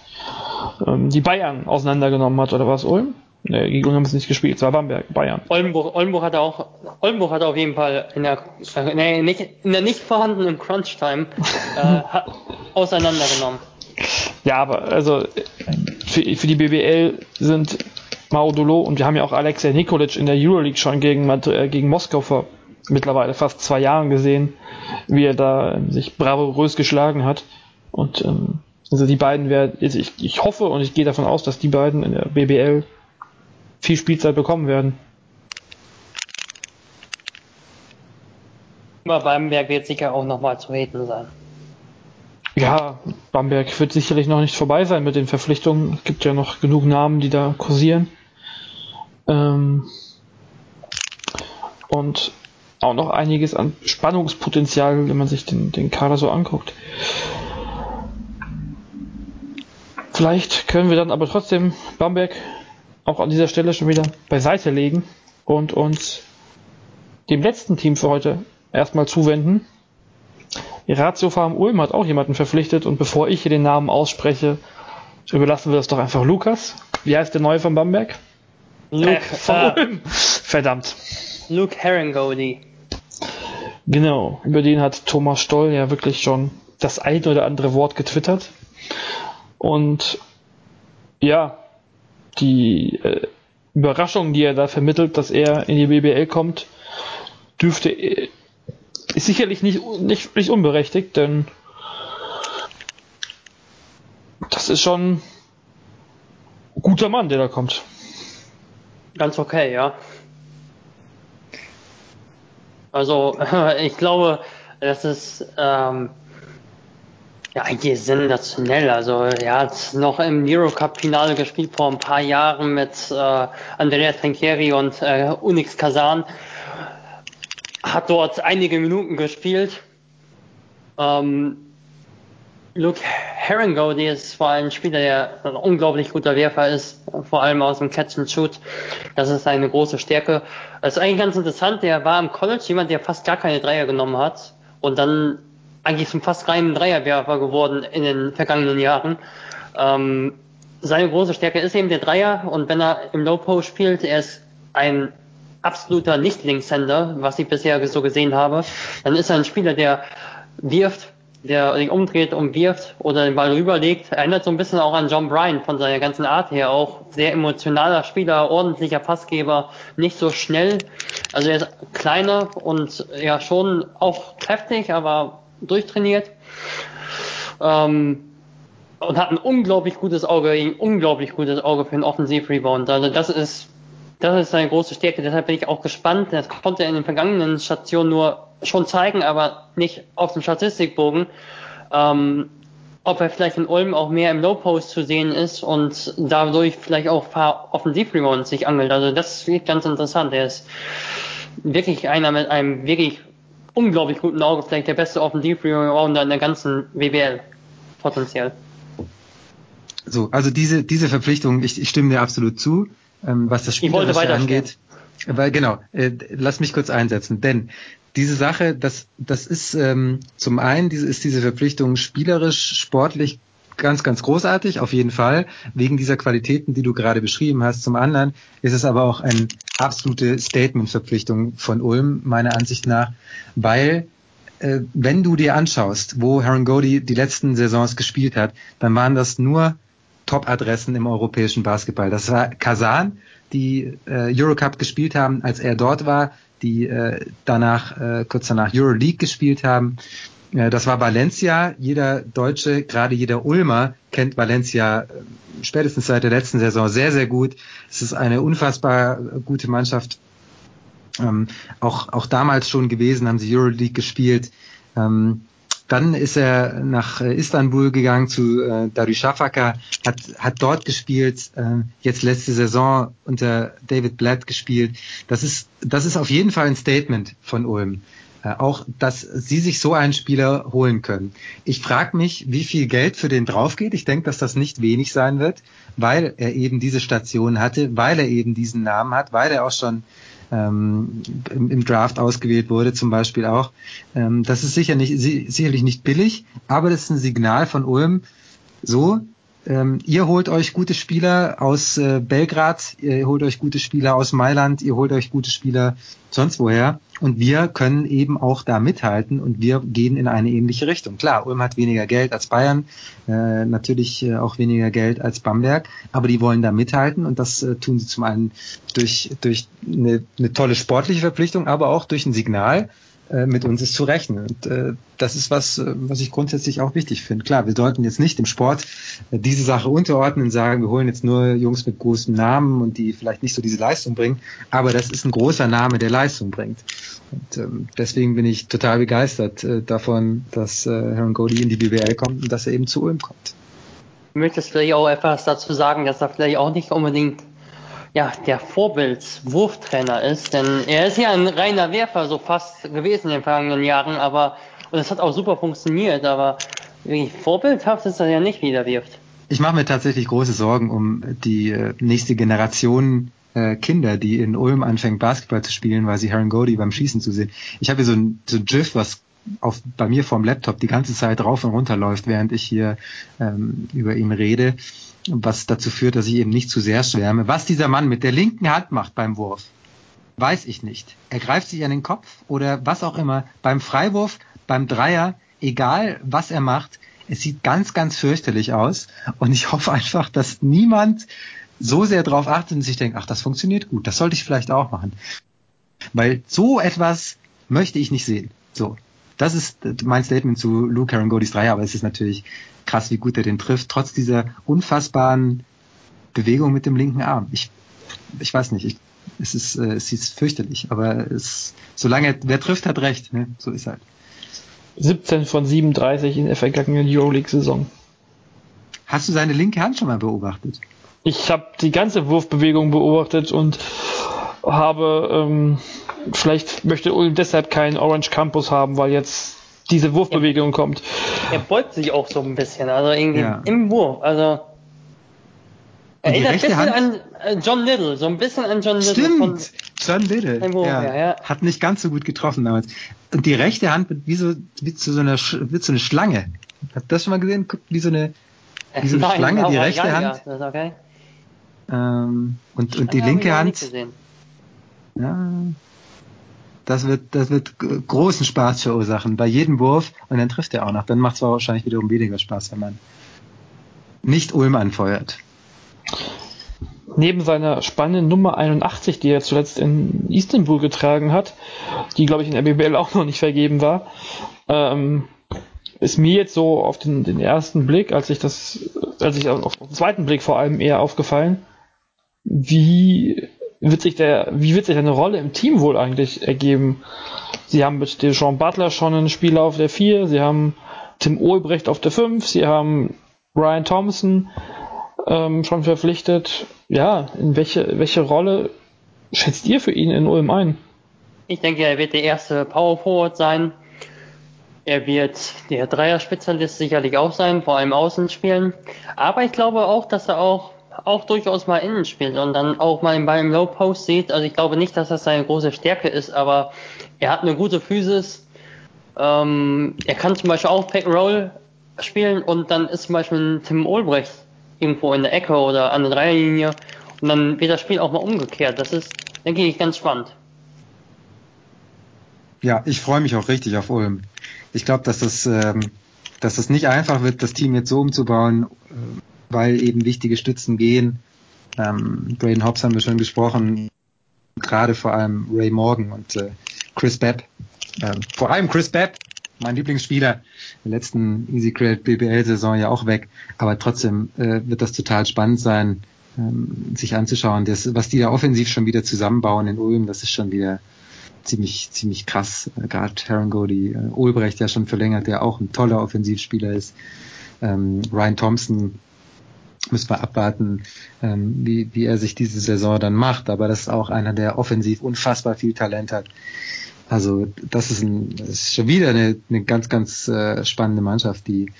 ähm, die Bayern auseinandergenommen hat, oder was, Ulm? Ne, gegen haben sie nicht gespielt, es war Bamberg, Bayern. Oldenburg, Oldenburg hatte auch, Oldenburg hatte auf jeden Fall in der, äh, nee, nicht, in der nicht vorhandenen Crunch-Time äh, auseinandergenommen. Ja, aber also für, für die BBL sind Maudolo und wir haben ja auch Alexei Nikolic in der Euroleague schon gegen, äh, gegen Moskau vor mittlerweile fast zwei Jahren gesehen, wie er da ähm, sich bravourös geschlagen hat. Und ähm, also die beiden werden, also ich, ich hoffe und ich gehe davon aus, dass die beiden in der BBL viel Spielzeit bekommen werden. Aber Bamberg wird sicher auch nochmal zu haten sein. Ja, Bamberg wird sicherlich noch nicht vorbei sein mit den Verpflichtungen. Es gibt ja noch genug Namen, die da kursieren. Ähm und auch noch einiges an Spannungspotenzial, wenn man sich den, den Kader so anguckt. Vielleicht können wir dann aber trotzdem Bamberg auch an dieser Stelle schon wieder beiseite legen und uns dem letzten Team für heute erstmal zuwenden. Ratio Farm Ulm hat auch jemanden verpflichtet und bevor ich hier den Namen ausspreche, überlassen wir das doch einfach Lukas. Wie heißt der neue von Bamberg? Luke äh, von uh, Ulm. Verdammt. Luke Herringody. Genau, über den hat Thomas Stoll ja wirklich schon das ein oder andere Wort getwittert. Und ja, die äh, Überraschung, die er da vermittelt, dass er in die BBL kommt, dürfte äh, ist sicherlich nicht, nicht, nicht unberechtigt, denn das ist schon ein guter Mann, der da kommt. Ganz okay, ja. Also ich glaube, das ist ähm, ja eigentlich sensationell. Also er hat noch im Eurocup-Finale gespielt vor ein paar Jahren mit äh, Andrea Trinchieri und äh, Unix Kazan. Hat dort einige Minuten gespielt. Ähm, Luke Herringo, der ist vor allem ein Spieler, der ein unglaublich guter Werfer ist, vor allem aus dem Catch and Shoot. Das ist eine große Stärke. Das ist eigentlich ganz interessant, der war im College jemand, der fast gar keine Dreier genommen hat und dann eigentlich zum fast reinen Dreierwerfer geworden in den vergangenen Jahren. Ähm, seine große Stärke ist eben der Dreier und wenn er im Low Post spielt, er ist ein absoluter Nicht-Linkshänder, was ich bisher so gesehen habe, dann ist er ein Spieler, der wirft, der sich umdreht und wirft oder den Ball rüberlegt, erinnert so ein bisschen auch an John Bryan von seiner ganzen Art her, auch sehr emotionaler Spieler, ordentlicher Passgeber, nicht so schnell. Also er ist kleiner und ja schon auch kräftig, aber durchtrainiert. Ähm, und hat ein unglaublich gutes Auge, ein unglaublich gutes Auge für einen Offensiv-Rebound. Also das ist, das ist seine große Stärke. Deshalb bin ich auch gespannt. Das konnte er in den vergangenen Stationen nur schon zeigen, aber nicht auf dem Statistikbogen. Ähm, ob er vielleicht in Ulm auch mehr im Low Post zu sehen ist und dadurch vielleicht auch ein paar Offensiv-Rebounds sich angelt. Also das ist ganz interessant. Er ist wirklich einer mit einem wirklich unglaublich guten Auge, vielleicht der beste Offensiv-Rounder in der ganzen WBL, potenziell. So, also diese, diese Verpflichtung, ich, ich stimme dir absolut zu, ähm, was das Spiel angeht. Aber genau, äh, lass mich kurz einsetzen, denn diese Sache, das, das ist ähm, zum einen diese, ist diese Verpflichtung spielerisch, sportlich ganz, ganz großartig, auf jeden Fall, wegen dieser Qualitäten, die du gerade beschrieben hast. Zum anderen ist es aber auch eine absolute Statement-Verpflichtung von Ulm, meiner Ansicht nach, weil äh, wenn du dir anschaust, wo Haran Godi die letzten Saisons gespielt hat, dann waren das nur Top-Adressen im europäischen Basketball. Das war Kasan, die äh, Eurocup gespielt haben, als er dort war, die äh, danach äh, kurz danach Euroleague gespielt haben. Äh, das war Valencia. Jeder Deutsche, gerade jeder Ulmer, kennt Valencia äh, spätestens seit der letzten Saison sehr, sehr gut. Es ist eine unfassbar gute Mannschaft. Ähm, auch, auch damals schon gewesen, haben sie Euroleague gespielt. Ähm, dann ist er nach Istanbul gegangen zu äh, Darüşşafaka, hat, hat dort gespielt, äh, jetzt letzte Saison unter David Blatt gespielt. Das ist, das ist auf jeden Fall ein Statement von Ulm. Äh, auch, dass sie sich so einen Spieler holen können. Ich frage mich, wie viel Geld für den draufgeht. Ich denke, dass das nicht wenig sein wird, weil er eben diese Station hatte, weil er eben diesen Namen hat, weil er auch schon ähm, im, im, Draft ausgewählt wurde, zum Beispiel auch. Ähm, das ist sicher nicht, si sicherlich nicht billig, aber das ist ein Signal von Ulm. So, ähm, ihr holt euch gute Spieler aus äh, Belgrad, ihr holt euch gute Spieler aus Mailand, ihr holt euch gute Spieler sonst woher. Und wir können eben auch da mithalten und wir gehen in eine ähnliche Richtung. Klar, Ulm hat weniger Geld als Bayern, äh, natürlich äh, auch weniger Geld als Bamberg, aber die wollen da mithalten und das äh, tun sie zum einen durch, durch eine, eine tolle sportliche Verpflichtung, aber auch durch ein Signal, mit uns ist zu rechnen. Und äh, das ist was, äh, was ich grundsätzlich auch wichtig finde. Klar, wir sollten jetzt nicht im Sport äh, diese Sache unterordnen und sagen, wir holen jetzt nur Jungs mit großen Namen und die vielleicht nicht so diese Leistung bringen, aber das ist ein großer Name, der Leistung bringt. Und ähm, deswegen bin ich total begeistert äh, davon, dass äh, Herrn Godi in die BWL kommt und dass er eben zu Ulm kommt. Ich möchte vielleicht auch etwas dazu sagen, dass er vielleicht auch nicht unbedingt ja, der Vorbildswurftrainer ist, denn er ist ja ein reiner Werfer so fast gewesen in den vergangenen Jahren, aber und es hat auch super funktioniert, aber wirklich vorbildhaft ist er ja nicht, wie er wirft. Ich mache mir tatsächlich große Sorgen um die äh, nächste Generation äh, Kinder, die in Ulm anfängt Basketball zu spielen, weil sie Heron Cody beim Schießen zu sehen. Ich habe hier so ein, so ein GIF, was auf, bei mir vorm Laptop die ganze Zeit rauf und runter läuft, während ich hier ähm, über ihn rede was dazu führt, dass ich eben nicht zu sehr schwärme. Was dieser Mann mit der linken Hand macht beim Wurf, weiß ich nicht. Er greift sich an den Kopf oder was auch immer. Beim Freiwurf, beim Dreier, egal was er macht, es sieht ganz, ganz fürchterlich aus. Und ich hoffe einfach, dass niemand so sehr darauf achtet und sich denkt, ach, das funktioniert gut, das sollte ich vielleicht auch machen. Weil so etwas möchte ich nicht sehen. So. Das ist mein Statement zu Luke Carangodis Dreier, aber es ist natürlich krass, wie gut er den trifft, trotz dieser unfassbaren Bewegung mit dem linken Arm. Ich, ich weiß nicht, ich, es ist, äh, es ist fürchterlich, aber es, solange wer trifft, hat recht, ne? so ist halt. 17 von 37 in der vergangenen Euroleague-Saison. Hast du seine linke Hand schon mal beobachtet? Ich habe die ganze Wurfbewegung beobachtet und habe, ähm, vielleicht möchte Ulm deshalb keinen Orange Campus haben, weil jetzt diese Wurfbewegung er, kommt. Er beugt sich auch so ein bisschen, also irgendwie ja. im Wurf, also erinnert ein bisschen Hand? an äh, John Little, so ein bisschen an John Little. Stimmt, John Little, Wurf, ja. Ja, Hat nicht ganz so gut getroffen damals. Und die rechte Hand wird wie so, wie zu so einer, wird so eine Schlange. Habt ihr das schon mal gesehen? Guckt wie so eine, wie so eine Nein, Schlange, die rechte Hand. Das ist okay. Ähm, und, und die linke Hand. Ja, das wird, das wird großen Spaß verursachen bei jedem Wurf und dann trifft er auch noch. Dann macht es wahrscheinlich wiederum weniger Spaß, wenn man nicht Ulm anfeuert. Neben seiner spannenden Nummer 81, die er zuletzt in Istanbul getragen hat, die glaube ich in der BBL auch noch nicht vergeben war, ähm, ist mir jetzt so auf den, den ersten Blick, als ich das, als ich auf den zweiten Blick vor allem eher aufgefallen, wie wird sich der, wie wird sich eine Rolle im Team wohl eigentlich ergeben? Sie haben mit Sean Butler schon einen Spieler auf der 4, sie haben Tim Olbrecht auf der 5, sie haben Ryan Thompson ähm, schon verpflichtet. Ja, in welche, welche Rolle schätzt ihr für ihn in Ulm ein? Ich denke, er wird der erste Power Forward sein. Er wird der Dreier-Spezialist sicherlich auch sein, vor allem außen spielen. Aber ich glaube auch, dass er auch, auch durchaus mal innen spielt und dann auch mal den Ball im Low Post sieht. Also ich glaube nicht, dass das seine große Stärke ist, aber er hat eine gute Physis. Ähm, er kann zum Beispiel auch Pack Roll spielen und dann ist zum Beispiel ein Tim Olbrecht irgendwo in der Ecke oder an der Dreierlinie und dann wird das Spiel auch mal umgekehrt. Das ist, denke ich, ganz spannend. Ja, ich freue mich auch richtig auf Ulm. Ich glaube, dass das, ähm, das nicht einfach wird, das Team jetzt so umzubauen, äh, weil eben wichtige Stützen gehen. Ähm, Braden Hobbs haben wir schon gesprochen, gerade vor allem Ray Morgan und äh, Chris Bepp. Ähm, vor allem Chris Bepp, mein Lieblingsspieler, der letzten Easy Credit BBL-Saison ja auch weg. Aber trotzdem äh, wird das total spannend sein, ähm, sich anzuschauen. Das, was die da offensiv schon wieder zusammenbauen in Ulm, das ist schon wieder ziemlich, ziemlich krass. Äh, Gerade Herangody, äh, Ulbrecht ja schon verlängert, der auch ein toller Offensivspieler ist. Ähm, Ryan Thompson müssen wir abwarten, ähm, wie, wie er sich diese Saison dann macht. Aber das ist auch einer, der offensiv unfassbar viel Talent hat. Also das ist, ein, das ist schon wieder eine, eine ganz, ganz äh, spannende Mannschaft, die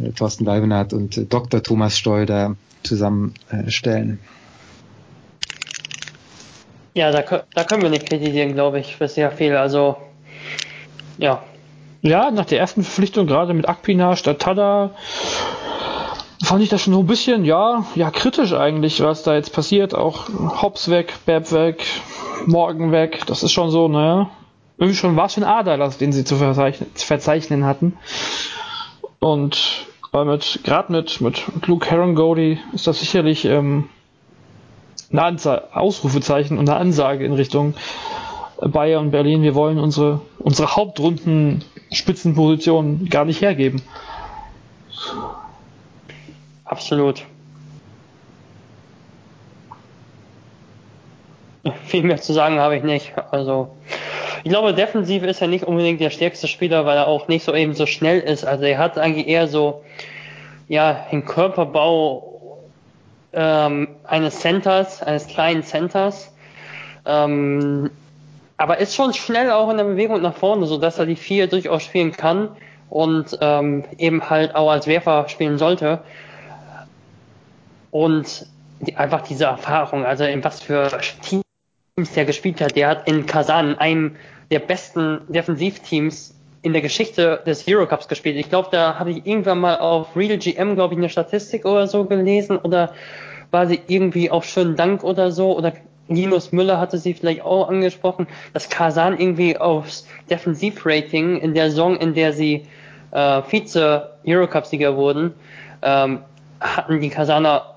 äh, Thorsten Leibenhardt und äh, Dr. Thomas Stoll da zusammenstellen. Ja, da, da können wir nicht kritisieren, glaube ich, für sehr viel. Also, ja. Ja, nach der ersten Verpflichtung, gerade mit Akpina statt Tada, fand ich das schon so ein bisschen, ja, ja, kritisch eigentlich, was da jetzt passiert. Auch Hobbs weg, Bab weg, Morgan weg. Das ist schon so, naja, irgendwie schon was für ein Aderlass, den sie zu verzeichnen, zu verzeichnen hatten. Und weil mit, gerade mit, mit Luke Herringody ist das sicherlich ähm, eine Anze Ausrufezeichen und eine Ansage in Richtung Bayern und Berlin. Wir wollen unsere, unsere Hauptrunden Spitzenpositionen gar nicht hergeben. Absolut. Viel mehr zu sagen habe ich nicht. Also, ich glaube, defensiv ist er nicht unbedingt der stärkste Spieler, weil er auch nicht so eben so schnell ist. Also, er hat eigentlich eher so, ja, den Körperbau ähm, eines Centers, eines kleinen Centers. Ähm, aber ist schon schnell auch in der Bewegung nach vorne, so dass er die vier durchaus spielen kann und ähm, eben halt auch als Werfer spielen sollte. Und die, einfach diese Erfahrung, also in was für Teams der gespielt hat, der hat in Kasan, einem der besten Defensivteams in der Geschichte des Eurocups gespielt. Ich glaube, da habe ich irgendwann mal auf Real GM, glaube ich, eine Statistik oder so gelesen oder war sie irgendwie auf schönen Dank oder so oder Linus Müller hatte sie vielleicht auch angesprochen, dass Kasan irgendwie aufs Defensivrating in der Saison, in der sie äh, Vize-Eurocup-Sieger wurden, ähm, hatten die Kasaner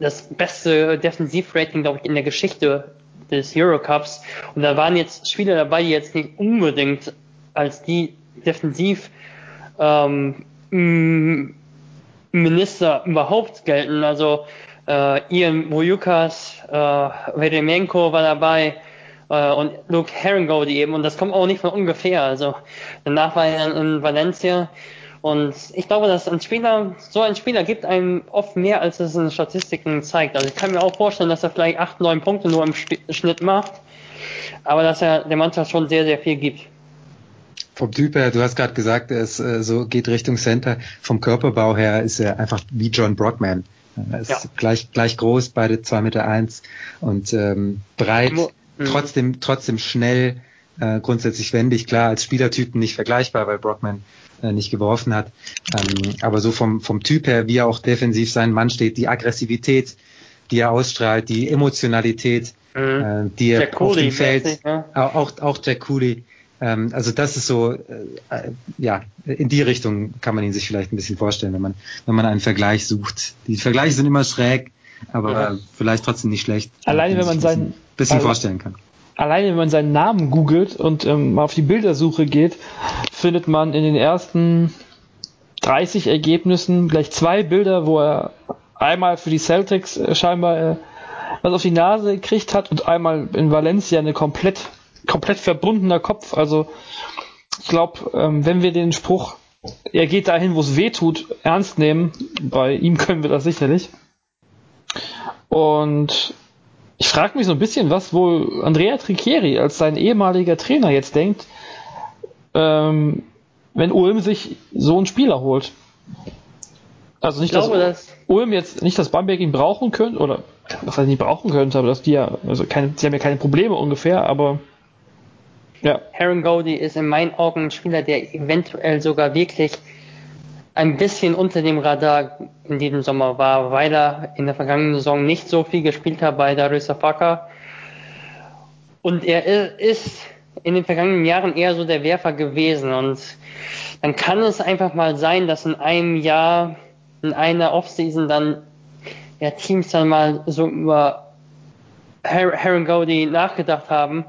das beste Defensivrating, glaube ich, in der Geschichte des Eurocups. Und da waren jetzt Spieler dabei, die jetzt nicht unbedingt als die Defensiv ähm, Minister überhaupt gelten. Also äh, Ian Vojukas, äh, Vedemenko war dabei äh, und Luke Herringody eben. Und das kommt auch nicht von ungefähr. Also danach war er in Valencia und ich glaube, dass ein Spieler, so ein Spieler gibt einem oft mehr, als es in Statistiken zeigt. Also ich kann mir auch vorstellen, dass er vielleicht acht, neun Punkte nur im Schnitt macht, aber dass er der Mannschaft schon sehr, sehr viel gibt. Vom Typ her, du hast gerade gesagt, er ist, äh, so geht Richtung Center. Vom Körperbau her ist er einfach wie John Brockman. Er ist ja. gleich, gleich groß, beide zwei Meter eins und ähm, breit, mhm. trotzdem, trotzdem schnell, äh, grundsätzlich wendig. Klar, als Spielertypen nicht vergleichbar, weil Brockman äh, nicht geworfen hat. Ähm, aber so vom, vom Typ her, wie er auch defensiv sein Mann steht, die Aggressivität, die er ausstrahlt, die Emotionalität, mhm. äh, die er Jack auf dem Feld, ja. auch, auch Jack Cooley, ähm, also das ist so, äh, ja, in die Richtung kann man ihn sich vielleicht ein bisschen vorstellen, wenn man, wenn man einen Vergleich sucht. Die Vergleiche sind immer schräg, aber ja. vielleicht trotzdem nicht schlecht. Alleine wenn man seinen bisschen, bisschen also, vorstellen kann alleine wenn man seinen Namen googelt und ähm, auf die Bildersuche geht, findet man in den ersten 30 Ergebnissen gleich zwei Bilder, wo er einmal für die Celtics äh, scheinbar äh, was auf die Nase gekriegt hat und einmal in Valencia eine komplett komplett verbundener Kopf. Also ich glaube, ähm, wenn wir den Spruch, er geht dahin, wo es weh tut, ernst nehmen, bei ihm können wir das sicherlich. Und Ich frage mich so ein bisschen, was wohl Andrea Tricchieri als sein ehemaliger Trainer jetzt denkt, ähm, wenn Ulm sich so einen Spieler holt. Also nicht, glaube, dass, dass Ulm jetzt nicht, dass Bamberg ihn brauchen könnte, oder was er nicht brauchen könnte, aber dass die ja, also keine, sie haben ja keine Probleme ungefähr, aber ja. Heron Goldie ist in meinen Augen ein Spieler, der eventuell sogar wirklich ein bisschen unter dem Radar in diesem Sommer war, weil er in der vergangenen Saison nicht so viel gespielt hat bei Darissa Faka. Und er ist in den vergangenen Jahren eher so der Werfer gewesen. Und dann kann es einfach mal sein, dass in einem Jahr, in einer Offseason dann ja, Teams dann mal so über Heron Goldie nachgedacht haben,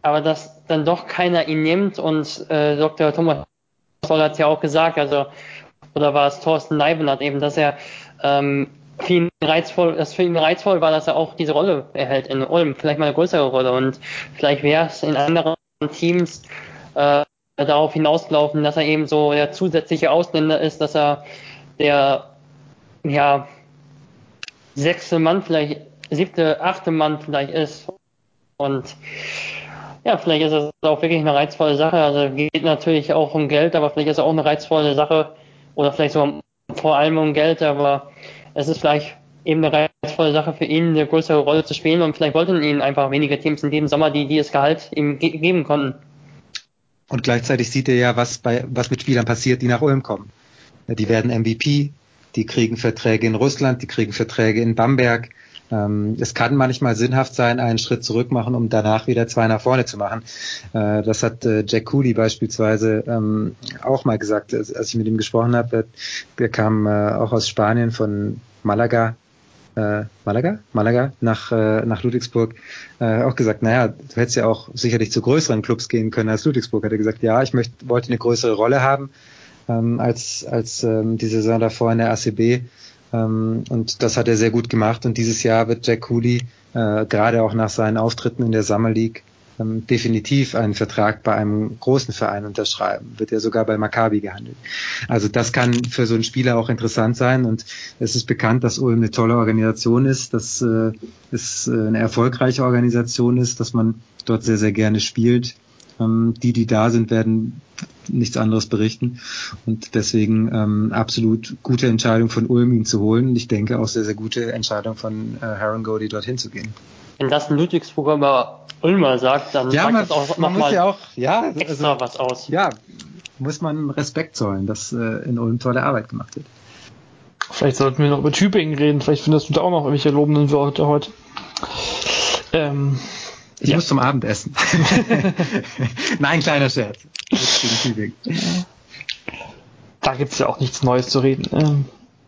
aber dass dann doch keiner ihn nimmt und äh, Dr. Thomas Voll hat ja auch gesagt, also oder war es Thorsten Leibenhardt eben, dass er ähm, für ihn reizvoll, dass für ihn reizvoll war, dass er auch diese Rolle erhält in Ulm, vielleicht mal eine größere Rolle und vielleicht wäre es in anderen Teams äh, darauf hinausgelaufen, dass er eben so der zusätzliche Ausländer ist, dass er der ja sechste Mann vielleicht, siebte, achte Mann vielleicht ist und ja, vielleicht ist es auch wirklich eine reizvolle Sache. Also geht natürlich auch um Geld, aber vielleicht ist es auch eine reizvolle Sache, oder vielleicht sogar vor allem um Geld, aber es ist vielleicht eben eine reizvolle Sache für ihn, eine größere Rolle zu spielen und vielleicht wollten ihn einfach weniger Teams in diesem Sommer, die dieses Gehalt ihm ge geben konnten. Und gleichzeitig sieht er ja, was bei, was mit Spielern passiert, die nach Ulm kommen. Die werden MVP, die kriegen Verträge in Russland, die kriegen Verträge in Bamberg, ähm, es kann manchmal sinnhaft sein, einen Schritt zurück machen, um danach wieder zwei nach vorne zu machen. Äh, das hat äh, Jack Cooley beispielsweise ähm, auch mal gesagt, als, als, ich mit ihm gesprochen habe. Der kam äh, auch aus Spanien von Malaga äh, Malaga, Malaga nach, äh, nach Ludwigsburg äh, auch gesagt, naja, du hättest ja auch sicherlich zu größeren Clubs gehen können als Ludwigsburg. Hat er gesagt, ja, ich möchte, wollte eine größere Rolle haben ähm, als, als ähm, die Saison davor in der ACB ähm, und das hat er sehr gut gemacht. Und dieses Jahr wird Jack Cooley äh, gerade auch nach seinen Auftritten in der Summer League ähm, definitiv einen Vertrag bei einem großen Verein unterschreiben. Wird ja sogar bei Maccabi gehandelt. Also das kann für so einen Spieler auch interessant sein. Und es ist bekannt, dass Ulm eine tolle Organisation ist, dass äh, es äh, eine erfolgreiche Organisation ist, dass man dort sehr, sehr gerne spielt. Ähm, die, die da sind, werden nichts anderes berichten. Und deswegen ähm, absolut gute Entscheidung von Ulm, ihn zu holen. Und ich denke auch sehr, sehr gute Entscheidung von äh, Haron Gody, dorthin zu gehen. Wenn das ein Ludwigsburger über Ulmer sagt, dann ja, sagt man, das auch man muss ja auch ja, extra also, was aus. Ja, muss man Respekt zollen, dass äh, in Ulm tolle Arbeit gemacht wird. Vielleicht sollten wir noch über Tübingen reden. Vielleicht findest du da auch noch irgendwelche lobenden Worte heute. Ähm, ich ja. muss zum Abendessen. Nein, kleiner Scherz. Da gibt es ja auch nichts Neues zu reden. Ähm,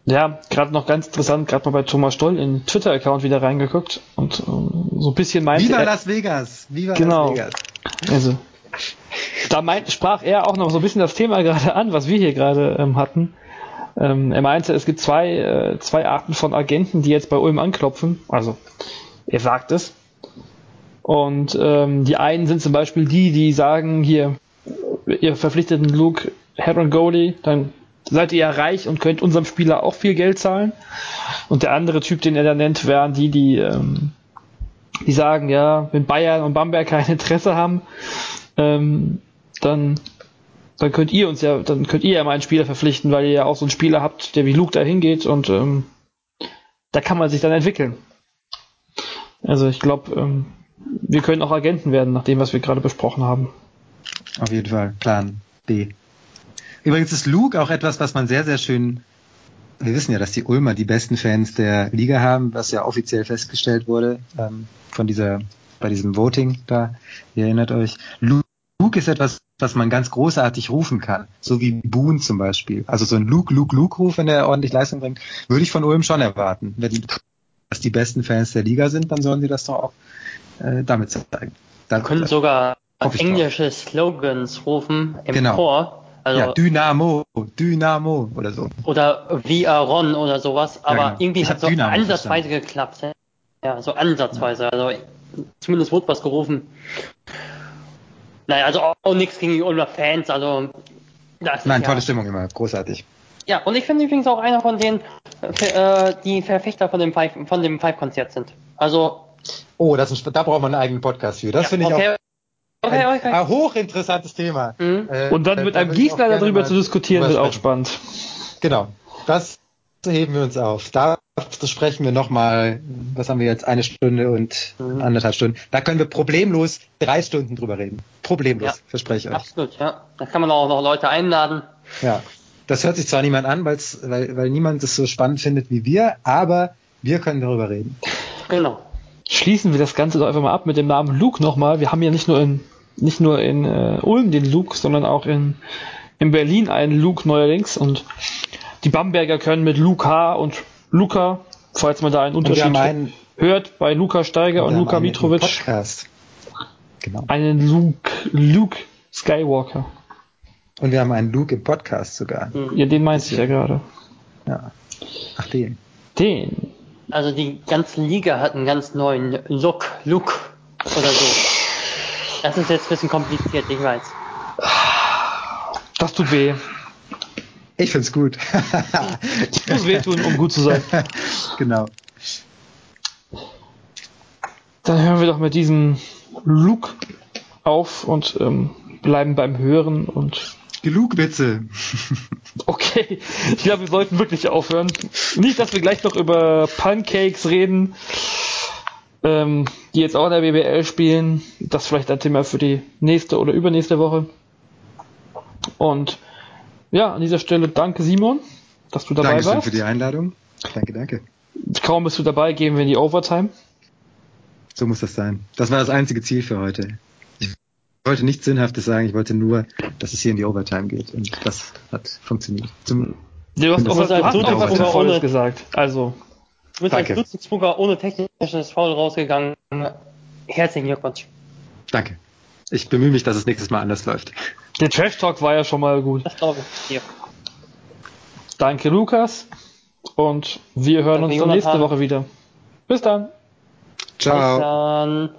ja, gerade noch ganz interessant, gerade mal bei Thomas Stoll in den Twitter-Account wieder reingeguckt und ähm, so ein bisschen meinte Viva er, Las Vegas! Viva genau, Las Vegas! Also, da meint, sprach er auch noch so ein bisschen das Thema gerade an, was wir hier gerade ähm, hatten. Ähm, er meinte, es gibt zwei, äh, zwei Arten von Agenten, die jetzt bei Ulm anklopfen. Also, er sagt es. Und ähm, die einen sind zum Beispiel die, die sagen, hier, ihr verpflichteten Luke Heron Goalie, dann seid ihr ja reich und könnt unserem Spieler auch viel Geld zahlen. Und der andere Typ, den er da nennt, wären die, die, ähm, die sagen, ja, wenn Bayern und Bamberg kein Interesse haben, ähm, dann, dann könnt ihr uns ja, dann könnt ihr ja mal einen Spieler verpflichten, weil ihr ja auch so einen Spieler habt, der wie Luke da hingeht und ähm, da kann man sich dann entwickeln. Also ich glaube, ähm, wir können auch Agenten werden, nach dem, was wir gerade besprochen haben. Auf jeden Fall, Plan B. Übrigens ist Luke auch etwas, was man sehr, sehr schön. Wir wissen ja, dass die Ulmer die besten Fans der Liga haben, was ja offiziell festgestellt wurde ähm, von dieser, bei diesem Voting da. Ihr erinnert euch. Luke ist etwas, was man ganz großartig rufen kann, so wie Boone zum Beispiel. Also so ein Luke, Luke, Luke-Ruf, wenn er ordentlich Leistung bringt, würde ich von Ulm schon erwarten. Wenn das die besten Fans der Liga sind, dann sollen sie das doch auch äh, damit zeigen. Dann können sogar englische drauf. Slogans rufen im genau. Chor. Also, ja, Dynamo, Dynamo oder so. Oder Viaron oder sowas, aber ja, genau. irgendwie hat es so Dynamo ansatzweise verstanden. geklappt. Ja, so ansatzweise. Ja. Also zumindest wurde was gerufen. Naja, also auch, auch nichts gegen die Ulmer Fans, also Nein, tolle Stimmung immer, großartig. Ja, und ich finde übrigens auch einer von denen, äh, die Verfechter von dem Five, von dem Five-Konzert sind. Also Oh, das ist ein, da braucht man einen eigenen Podcast für. Das ja, finde ich okay. auch Okay, okay. Ein hochinteressantes Thema. Mhm. Äh, und dann mit einem Gießner darüber zu diskutieren, wird auch spannend. Genau. Das heben wir uns auf. Da sprechen wir nochmal, was haben wir jetzt, eine Stunde und mhm. anderthalb Stunden. Da können wir problemlos drei Stunden drüber reden. Problemlos, ja. verspreche ich euch. Absolut, ja. Da kann man auch noch Leute einladen. Ja. Das hört sich zwar niemand an, weil, weil niemand es so spannend findet wie wir, aber wir können darüber reden. Genau schließen wir das Ganze doch einfach mal ab mit dem Namen Luke nochmal. Wir haben ja nicht nur in, nicht nur in äh, Ulm den Luke, sondern auch in, in Berlin einen Luke neuerdings. Und die Bamberger können mit Luca und Luca, falls man da einen Unterschied einen, hört, bei Luca Steiger und, Luca Mitrovic. Podcast. Genau. Einen Luke, Luke Skywalker. Und wir haben einen Luke im Podcast sogar. Ja, den meinst du ja gerade. Ja. Ach, den. Den. Also die ganze Liga hat einen ganz neuen Look, Look oder so. Das ist jetzt ein bisschen kompliziert, ich weiß. Das tut weh. Ich find's gut. Es muss wehtun, um gut zu sein. Genau. Dann hören wir doch mit diesem Look auf und ähm, bleiben beim Hören und Genug Okay, ich glaube, wir sollten wirklich aufhören. Nicht, dass wir gleich noch über Pancakes reden, ähm, die jetzt auch in der BBL spielen. Das ist vielleicht ein Thema für die nächste oder übernächste Woche. Und ja, an dieser Stelle danke Simon, dass du dabei Dankeschön warst. für die Einladung. Danke, danke. Kaum bist du dabei, gehen wir in die Overtime. So muss das sein. Das war das einzige Ziel für heute wollte nichts Sinnhaftes sagen, ich wollte nur, dass es hier in die Overtime geht. Und das hat funktioniert. Zum, du hast auch was, du hast auch was Sinnvolles gesagt. Also. Du bist Danke. als Dutzensburger ohne technisches Foul rausgegangen. Herzlichen Glückwunsch. Danke. Ich bemühe mich, dass es nächstes Mal anders läuft. Der Trash Talk war ja schon mal gut. Das glaube ich. Ja. Danke, Lukas. Und wir hören Danke, uns nächste Woche wieder. Bis dann. Ciao. Bis dann.